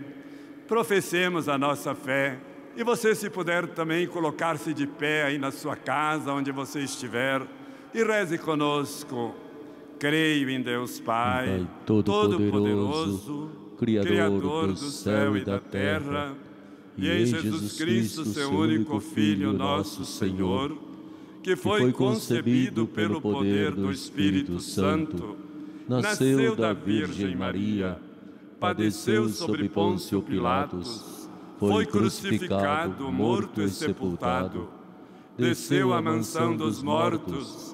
professemos a nossa fé. E você, se puder também colocar-se de pé aí na sua casa, onde você estiver, e reze conosco. Creio em Deus Pai, Pai Todo-Poderoso, Criador, Criador do céu e da terra, e em Jesus Cristo, seu único Filho, nosso Senhor que foi concebido pelo poder do Espírito Santo, nasceu da Virgem Maria, padeceu sob Pôncio Pilatos, foi crucificado, morto e sepultado, desceu à mansão dos mortos,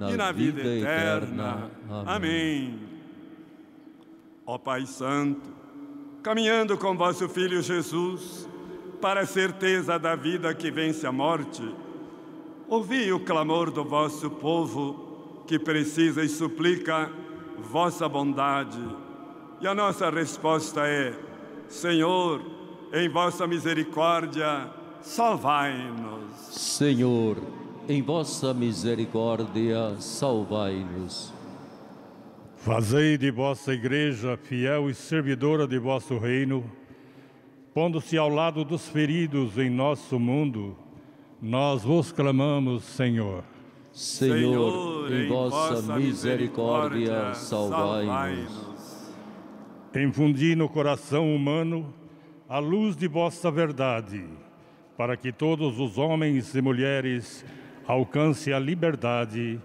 e na vida eterna. Amém. Ó Pai Santo, caminhando com vosso Filho Jesus, para a certeza da vida que vence a morte, ouvi o clamor do vosso povo que precisa e suplica vossa bondade. E a nossa resposta é: Senhor, em vossa misericórdia, salvai-nos. Senhor, em vossa misericórdia, salvai-nos. Fazei de vossa igreja fiel e servidora de vosso reino, pondo-se ao lado dos feridos em nosso mundo, nós vos clamamos, Senhor. Senhor, em vossa misericórdia, salvai-nos. Infundi no coração humano a luz de vossa verdade, para que todos os homens e mulheres alcancem a liberdade.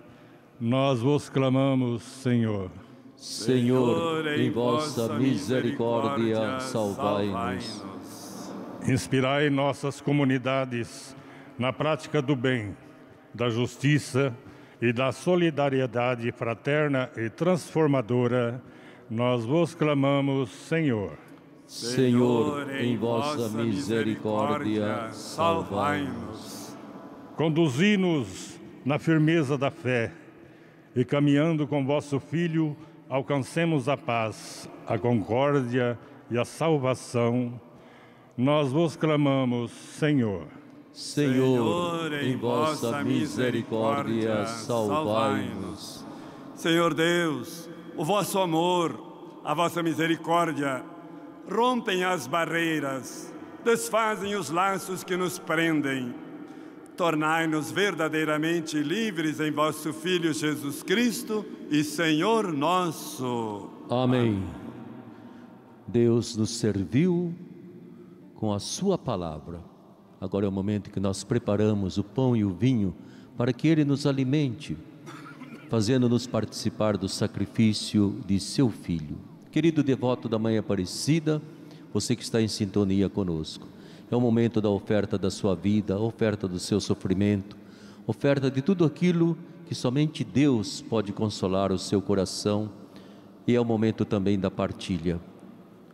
Nós vos clamamos, Senhor. Senhor, em vossa misericórdia, salvai-nos. Inspirai nossas comunidades na prática do bem, da justiça e da solidariedade fraterna e transformadora. Nós vos clamamos, Senhor. Senhor, em vossa misericórdia, salvai-nos. Conduzi-nos na firmeza da fé e caminhando com vosso Filho, alcancemos a paz, a concórdia e a salvação. Nós vos clamamos, Senhor. Senhor, em vossa misericórdia, salvai-nos. Senhor Deus, o vosso amor, a vossa misericórdia, rompem as barreiras, desfazem os laços que nos prendem. Tornai-nos verdadeiramente livres em vosso Filho Jesus Cristo e Senhor nosso. Amém. Deus nos serviu com a Sua palavra. Agora é o momento que nós preparamos o pão e o vinho para que Ele nos alimente, fazendo-nos participar do sacrifício de Seu Filho. Querido devoto da Mãe Aparecida, você que está em sintonia conosco, é o momento da oferta da sua vida, oferta do seu sofrimento, oferta de tudo aquilo que somente Deus pode consolar o seu coração, e é o momento também da partilha.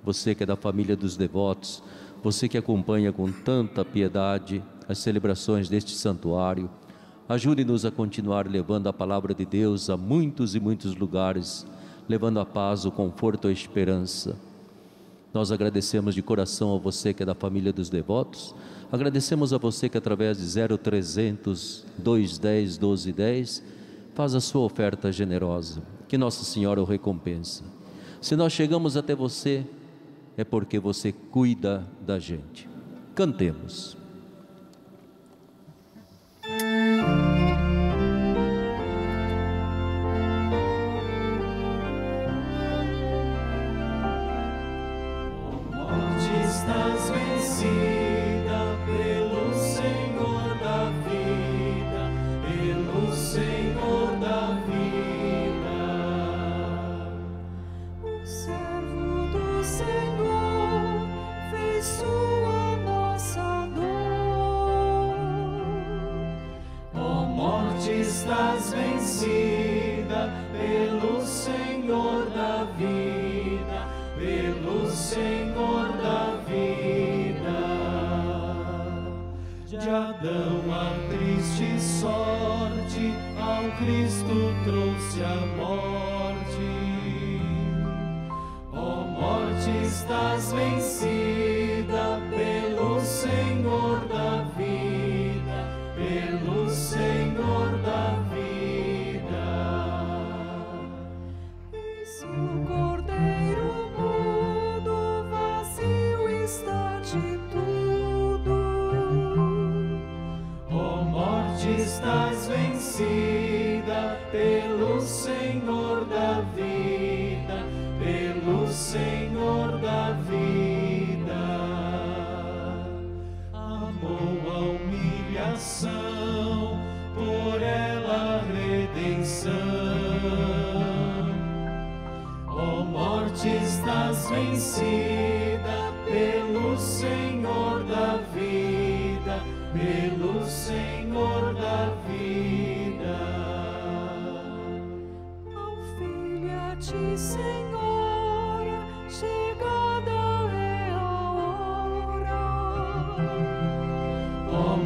Você que é da família dos devotos, você que acompanha com tanta piedade as celebrações deste santuário, ajude-nos a continuar levando a palavra de Deus a muitos e muitos lugares levando a paz, o conforto, a esperança. Nós agradecemos de coração a você que é da família dos devotos, agradecemos a você que através de 0300 210 1210 faz a sua oferta generosa, que Nossa Senhora o recompensa. Se nós chegamos até você, é porque você cuida da gente. Cantemos.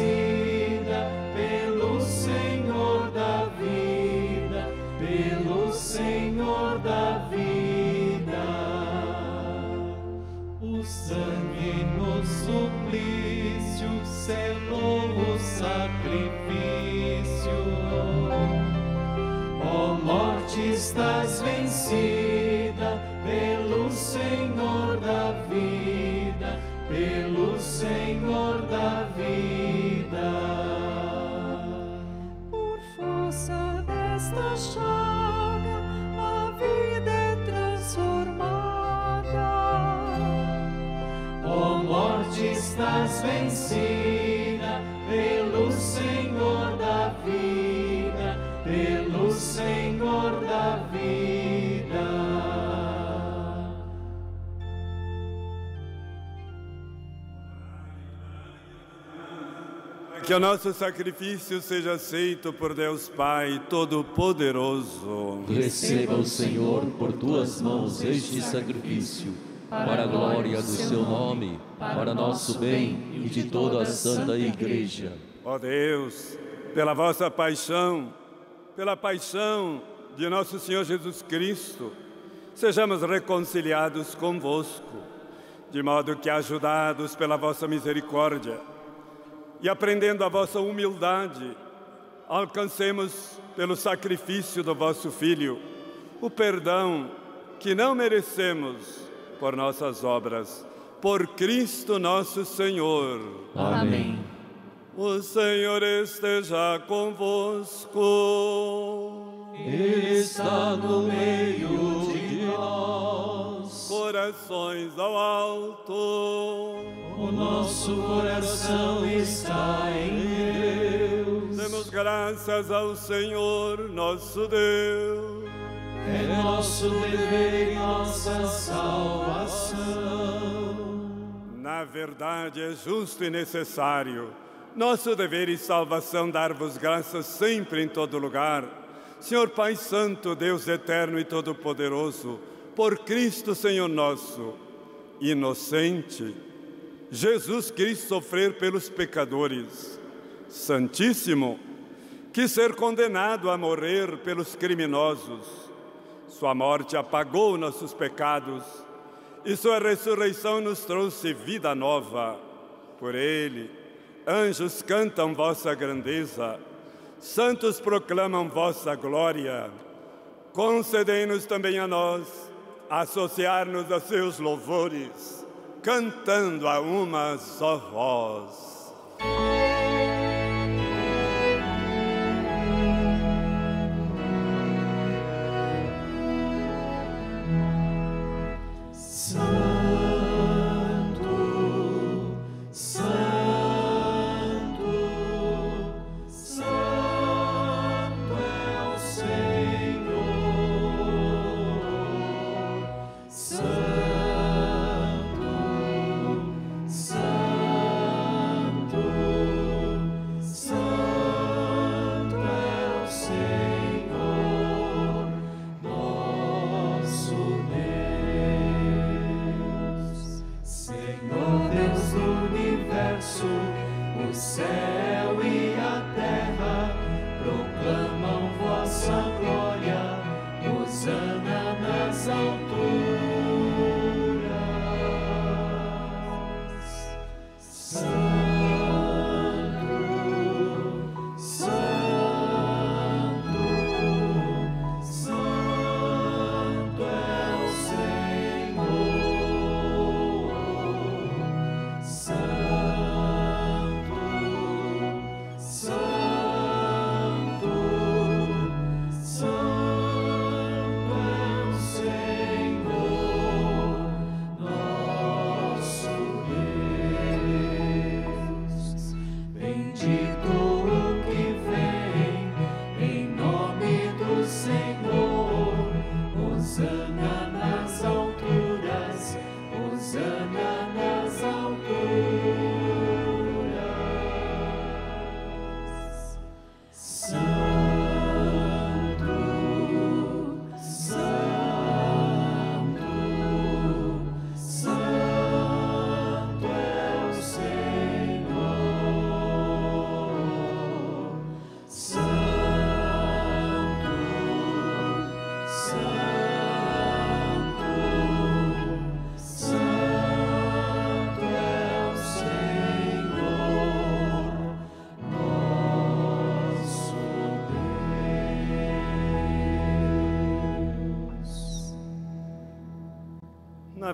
estás Que o nosso sacrifício seja aceito por Deus Pai Todo-Poderoso. Receba o Senhor por tuas mãos este sacrifício, para a glória do seu nome, para nosso bem e de toda a Santa Igreja. Ó Deus, pela vossa paixão, pela paixão de nosso Senhor Jesus Cristo, sejamos reconciliados convosco, de modo que, ajudados pela vossa misericórdia e aprendendo a vossa humildade, alcancemos, pelo sacrifício do vosso Filho, o perdão que não merecemos por nossas obras. Por Cristo nosso Senhor. Amém. O Senhor esteja convosco. Está no meio de nós. Corações ao alto. O nosso coração está em Deus. Demos graças ao Senhor nosso Deus. É nosso dever e nossa salvação. Na verdade, é justo e necessário, nosso dever e salvação, dar-vos graças sempre em todo lugar. Senhor Pai Santo, Deus eterno e todo-poderoso, por Cristo Senhor nosso, inocente, Jesus Cristo sofrer pelos pecadores, Santíssimo, que ser condenado a morrer pelos criminosos, sua morte apagou nossos pecados e sua ressurreição nos trouxe vida nova. Por ele, anjos cantam vossa grandeza, santos proclamam vossa glória. Concedei-nos também a nós associar-nos a seus louvores, cantando a uma só voz.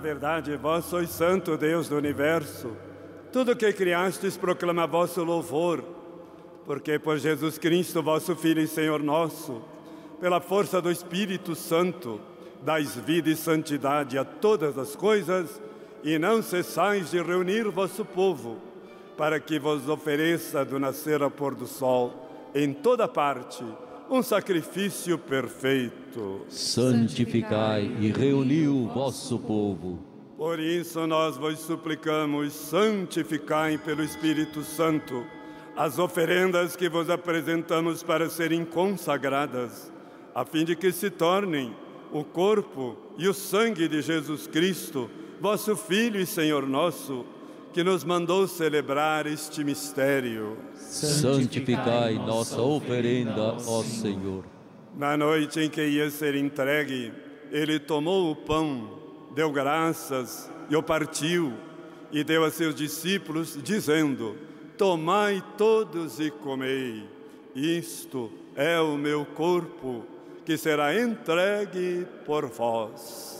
Verdade, vós sois santo Deus do universo. Tudo que criastes proclama vosso louvor, porque por Jesus Cristo, vosso Filho e Senhor nosso, pela força do Espírito Santo, dais vida e santidade a todas as coisas, e não cessais de reunir vosso povo, para que vos ofereça do nascer ao pôr do sol, em toda parte, um sacrifício perfeito. Santificai e reuni o vosso povo. Por isso nós vos suplicamos, santificai pelo Espírito Santo as oferendas que vos apresentamos para serem consagradas, a fim de que se tornem o corpo e o sangue de Jesus Cristo, vosso Filho e Senhor nosso, que nos mandou celebrar este mistério. Santificai nossa oferenda, ó Senhor. Na noite em que ia ser entregue, ele tomou o pão, deu graças e o partiu, e deu a seus discípulos, dizendo: Tomai todos e comei, isto é o meu corpo, que será entregue por vós.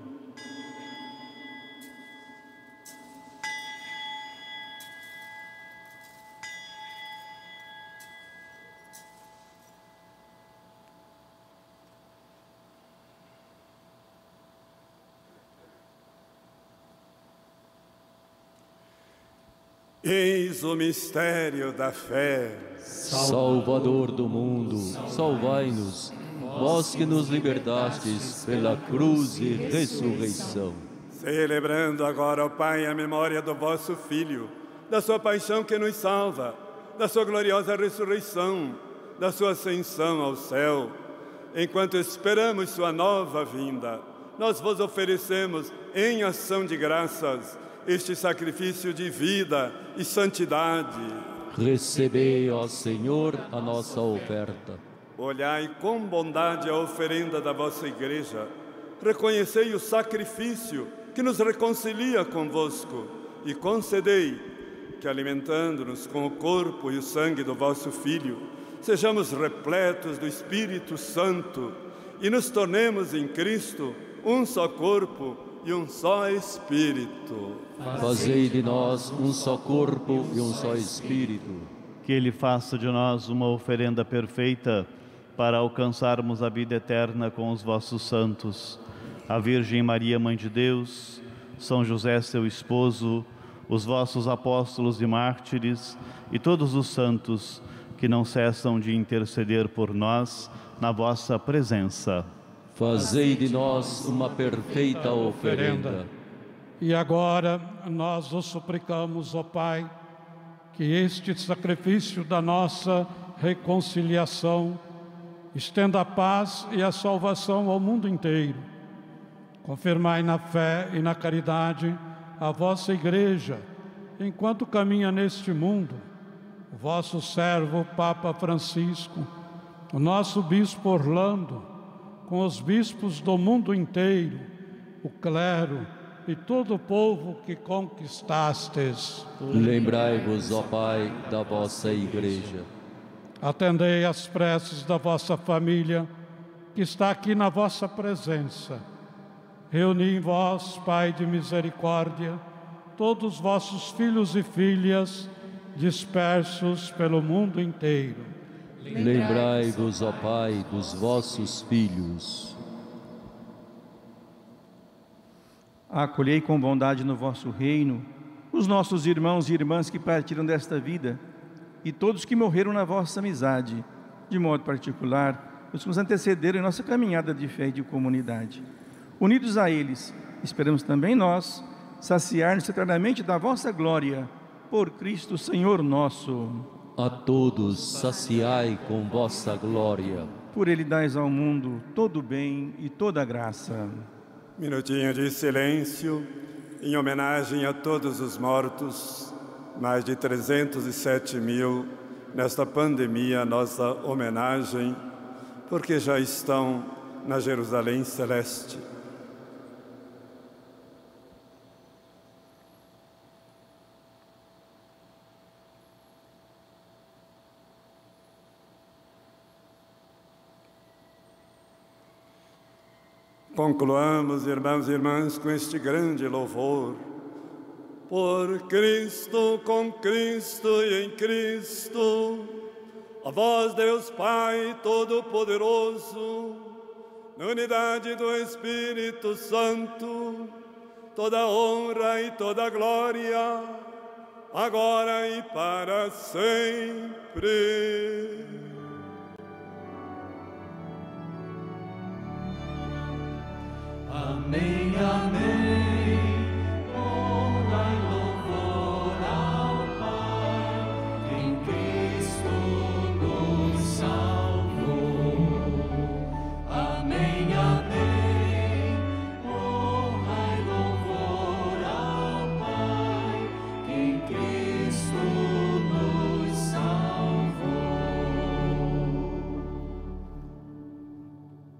Eis o mistério da fé. Salvador do mundo, salvai-nos, vós que nos libertastes pela cruz e ressurreição. Celebrando agora, ó Pai, a memória do vosso Filho, da sua paixão que nos salva, da sua gloriosa ressurreição, da sua ascensão ao céu, enquanto esperamos sua nova vinda, nós vos oferecemos em ação de graças este sacrifício de vida e santidade. Recebei, ó Senhor, a nossa oferta. Olhai com bondade a oferenda da vossa igreja. Reconhecei o sacrifício que nos reconcilia convosco e concedei que, alimentando-nos com o corpo e o sangue do vosso Filho, sejamos repletos do Espírito Santo e nos tornemos em Cristo um só corpo e um só Espírito. Fazei de nós um só corpo e um só Espírito. Que Ele faça de nós uma oferenda perfeita para alcançarmos a vida eterna com os vossos santos. A Virgem Maria, Mãe de Deus, São José, seu esposo, os vossos apóstolos e mártires e todos os santos que não cessam de interceder por nós na vossa presença. Fazei de nós uma perfeita oferenda. E agora nós os suplicamos, ó Pai, que este sacrifício da nossa reconciliação estenda a paz e a salvação ao mundo inteiro. Confirmai na fé e na caridade a vossa igreja, enquanto caminha neste mundo, o vosso servo Papa Francisco, o nosso bispo Orlando, com os bispos do mundo inteiro, o clero e todo o povo que conquistastes. Lembrai-vos, ó Pai, da vossa igreja. Atendei as preces da vossa família, que está aqui na vossa presença. Reuni em vós, Pai de misericórdia, todos os vossos filhos e filhas dispersos pelo mundo inteiro. Lembrai-vos, ó Pai, dos vossos filhos. Acolhei com bondade no vosso reino os nossos irmãos e irmãs que partiram desta vida e todos que morreram na vossa amizade, de modo particular, os que nos antecederam em nossa caminhada de fé e de comunidade. Unidos a eles, esperamos também nós saciar-nos eternamente da vossa glória, por Cristo Senhor nosso. A todos saciai com vossa glória. Por ele dais ao mundo todo o bem e toda a graça. Minutinho de silêncio em homenagem a todos os mortos, mais de 307 mil nesta pandemia, nossa homenagem, porque já estão na Jerusalém Celeste. Concluamos, irmãos e irmãs, com este grande louvor. Por Cristo, com Cristo e em Cristo, a vós, Deus Pai Todo-Poderoso, na unidade do Espírito Santo, toda honra e toda glória, agora e para sempre. Amém, amém. Honra e louvor ao Pai, em Cristo nos salvou. Amém, amém. Honra e louvor ao Pai, em Cristo nos salvou.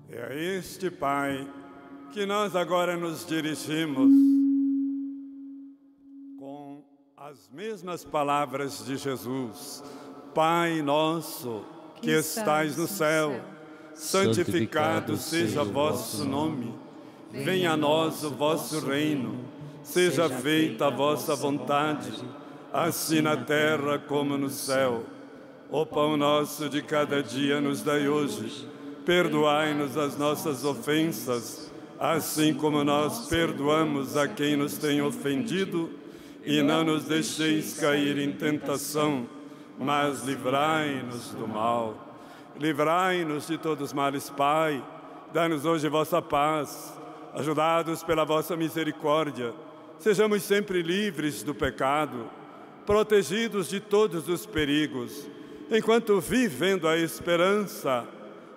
É este Pai que nós agora nos dirigimos com as mesmas palavras de Jesus. Pai nosso, que, estais no céu, santificado seja vosso nome. Venha a nós o vosso reino. Seja feita a vossa vontade, assim na terra como no céu. O pão nosso de cada dia nos dai hoje. Perdoai-nos as nossas ofensas, assim como nós perdoamos a quem nos tem ofendido, e não nos deixeis cair em tentação, mas livrai-nos do mal. Livrai-nos de todos os males, Pai. Dá-nos hoje vossa paz, ajudados pela vossa misericórdia. Sejamos sempre livres do pecado, protegidos de todos os perigos, enquanto vivendo a esperança,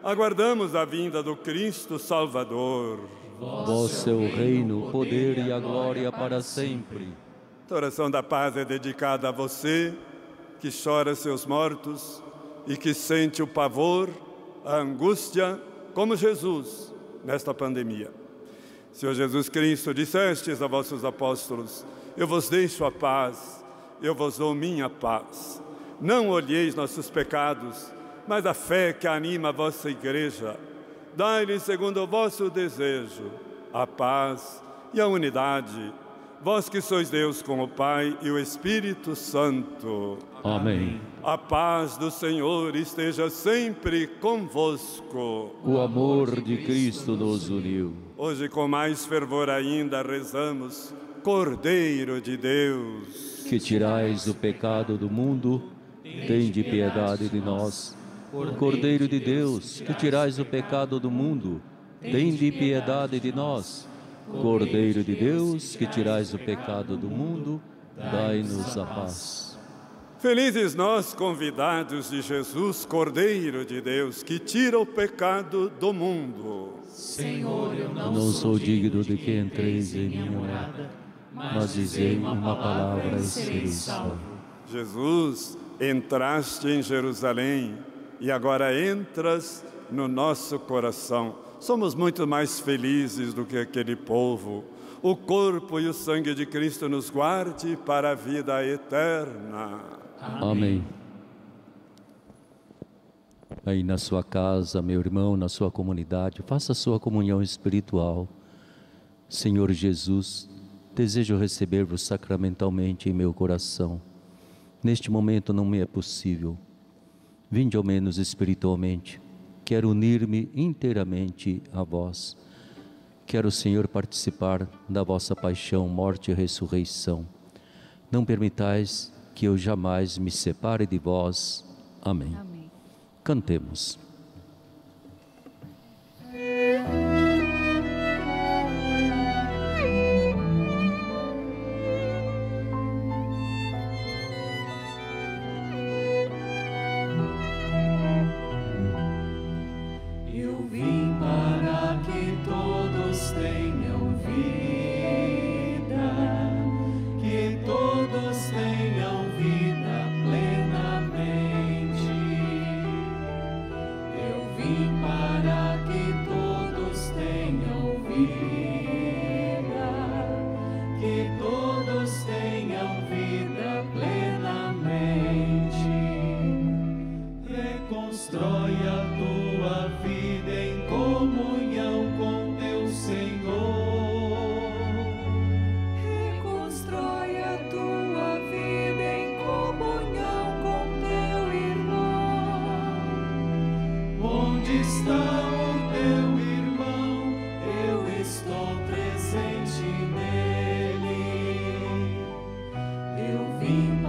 aguardamos a vinda do Cristo Salvador. Vosso é o reino, o poder e a glória para sempre. A oração da paz é dedicada a você que chora seus mortos e que sente o pavor, a angústia, como Jesus nesta pandemia. Senhor Jesus Cristo, dissestes a vossos apóstolos: Eu vos deixo a paz, eu vos dou minha paz. Não olheis nossos pecados, mas a fé que anima a vossa igreja dai-lhe segundo o vosso desejo a paz e a unidade. Vós que sois Deus com o Pai e o Espírito Santo. Amém. A paz do Senhor esteja sempre convosco. O amor de Cristo nos uniu. Hoje, com mais fervor ainda, rezamos: Cordeiro de Deus, que tirais o pecado do mundo, tende piedade de nós. Cordeiro de Deus, que tirais o pecado do mundo, tende piedade de nós. Cordeiro de Deus, que tirais o pecado do mundo, dai-nos a paz. Felizes nós, convidados de Jesus, Cordeiro de Deus, que tira o pecado do mundo. Senhor, eu não, não sou digno de que entreis em minha morada, mas dizei uma palavra e serei salvo. Jesus, entraste em Jerusalém e agora entras no nosso coração. Somos muito mais felizes do que aquele povo. O corpo e o sangue de Cristo nos guarde para a vida eterna. Amém. Aí na sua casa, meu irmão, na sua comunidade, faça a sua comunhão espiritual. Senhor Jesus, desejo receber-vos sacramentalmente em meu coração. Neste momento não me é possível Vinde ao menos espiritualmente. Quero unir-me inteiramente a vós. Quero, Senhor, participar da vossa paixão, morte e ressurreição. Não permitais que eu jamais me separe de vós. Amém. Amém. Cantemos. Eu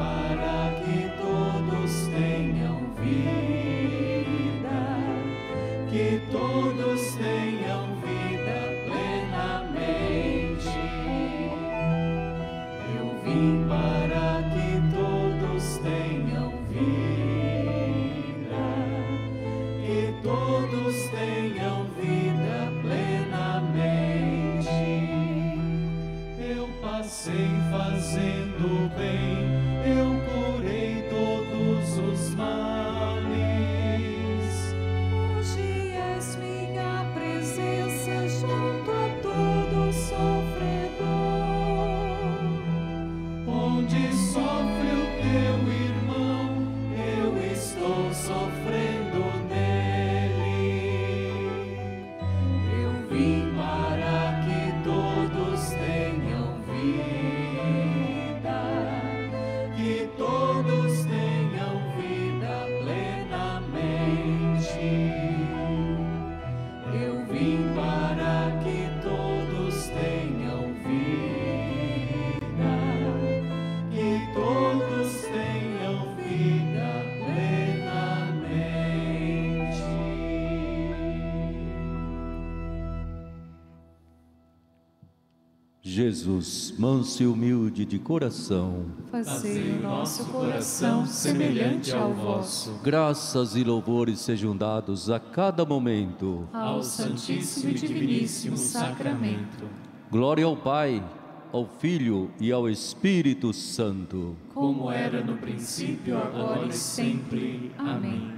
Jesus, manso e humilde de coração, Fazei o nosso coração semelhante ao vosso. graças e louvores sejam dados a cada momento. Ao Santíssimo e Diviníssimo Sacramento, Glória ao Pai, ao Filho e ao Espírito Santo. como era no princípio, agora e sempre. Amém.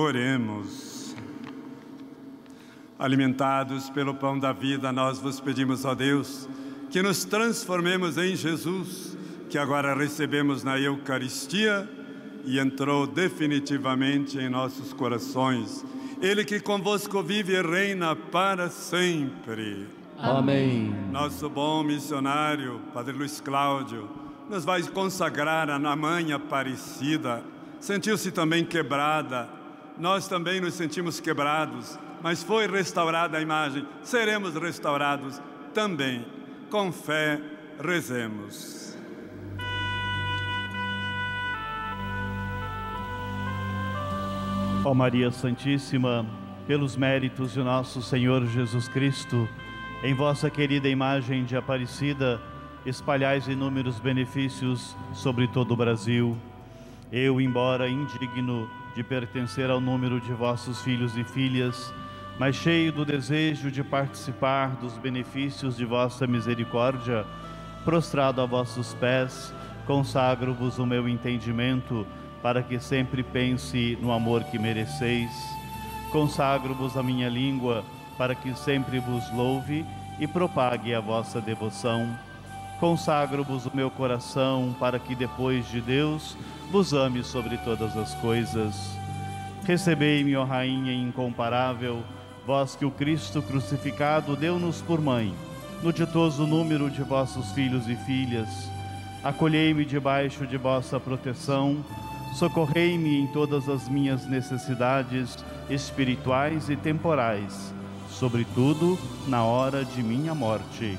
Oremos. Alimentados pelo pão da vida, nós vos pedimos, ó Deus, que nos transformemos em Jesus, que agora recebemos na Eucaristia e entrou definitivamente em nossos corações. Ele que convosco vive e reina para sempre. Amém. Nosso bom missionário, Padre Luiz Cláudio, nos vai consagrar a Mãe Aparecida. Sentiu-se também quebrada. Nós também nos sentimos quebrados, mas foi restaurada a imagem. Seremos restaurados também. Com fé, rezemos. Ó Maria Santíssima, pelos méritos de nosso Senhor Jesus Cristo, em vossa querida imagem de Aparecida, espalhais inúmeros benefícios sobre todo o Brasil. Eu, embora indigno de pertencer ao número de vossos filhos e filhas, mas cheio do desejo de participar dos benefícios de vossa misericórdia, prostrado a vossos pés, consagro-vos o meu entendimento, para que sempre pense no amor que mereceis. Consagro-vos a minha língua, para que sempre vos louve e propague a vossa devoção. Consagro-vos o meu coração, para que depois de Deus vos ame sobre todas as coisas. Recebei-me, ó Rainha incomparável, vós que o Cristo crucificado deu-nos por mãe, no ditoso número de vossos filhos e filhas. Acolhei-me debaixo de vossa proteção, socorrei-me em todas as minhas necessidades espirituais e temporais, sobretudo na hora de minha morte.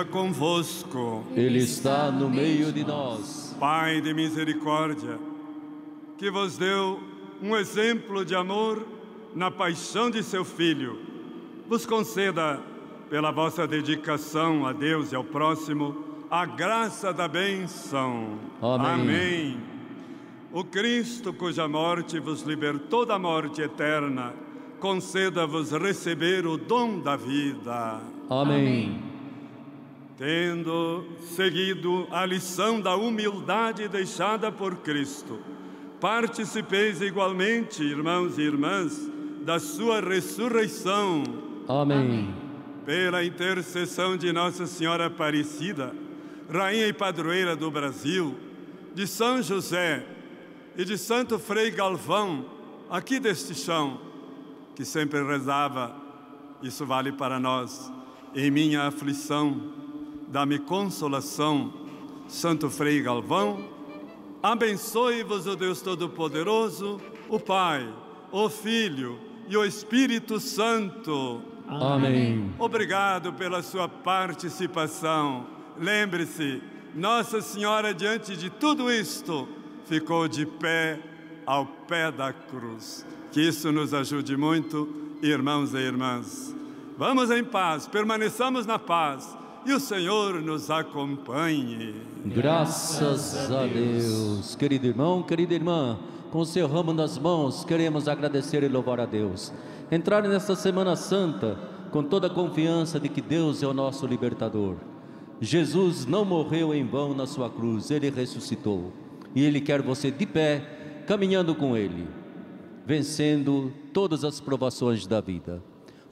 Esteja convosco. Ele está no meio de nós. Pai de misericórdia, que vos deu um exemplo de amor na paixão de seu Filho, vos conceda, pela vossa dedicação a Deus e ao próximo, a graça da bênção. Amém. Amém. O Cristo, cuja morte vos libertou da morte eterna, conceda-vos receber o dom da vida. Amém. Tendo seguido a lição da humildade deixada por Cristo, participeis igualmente, irmãos e irmãs, da sua ressurreição. Amém. Pela intercessão de Nossa Senhora Aparecida, Rainha e Padroeira do Brasil, de São José e de Santo Frei Galvão, aqui deste chão, que sempre rezava, isso vale para nós, em minha aflição, dá-me consolação, Santo Frei Galvão, abençoe-vos o Deus Todo-Poderoso, o Pai, o Filho e o Espírito Santo. Amém. Obrigado pela sua participação. Lembre-se, Nossa Senhora, diante de tudo isto, ficou de pé ao pé da cruz. Que isso nos ajude muito, irmãos e irmãs. Vamos em paz, permaneçamos na paz e o Senhor nos acompanhe. Graças a Deus. Querido irmão, querida irmã, com o seu ramo nas mãos, queremos agradecer e louvar a Deus. Entrar nesta Semana Santa com toda a confiança de que Deus é o nosso libertador. Jesus não morreu em vão na sua cruz, ele ressuscitou. E ele quer você de pé, caminhando com ele, vencendo todas as provações da vida.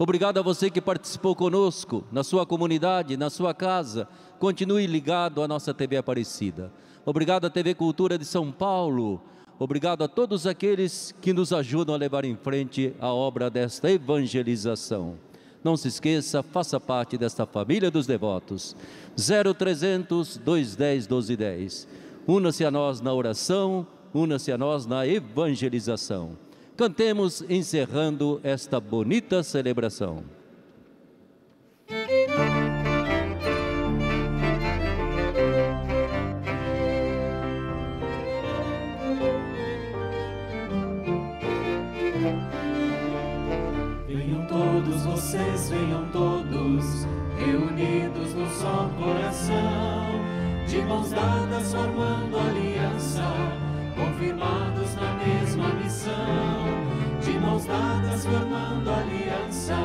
Obrigado a você que participou conosco, na sua comunidade, na sua casa. Continue ligado à nossa TV Aparecida. Obrigado à TV Cultura de São Paulo. Obrigado a todos aqueles que nos ajudam a levar em frente a obra desta evangelização. Não se esqueça, faça parte desta família dos devotos. 0300 210 1210. Una-se a nós na oração, una-se a nós na evangelização. Cantemos encerrando esta bonita celebração. Venham todos vocês, venham todos, reunidos no só coração, de mãos dadas formando aliança, Formando aliança,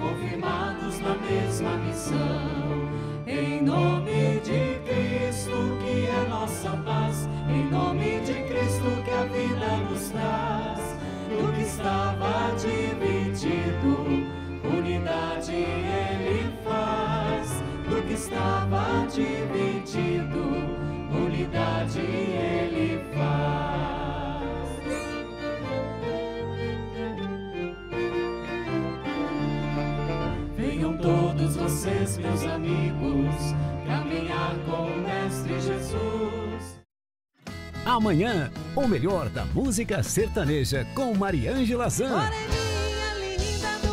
confirmados na mesma missão. Em nome de Cristo que é nossa paz, em nome de Cristo que a vida nos traz. Do que estava dividido, unidade ele faz. Do que estava dividido, unidade ele faz. Vocês, meus amigos, caminhar com o Mestre Jesus. Amanhã, o melhor da música sertaneja com Mariângela Zan.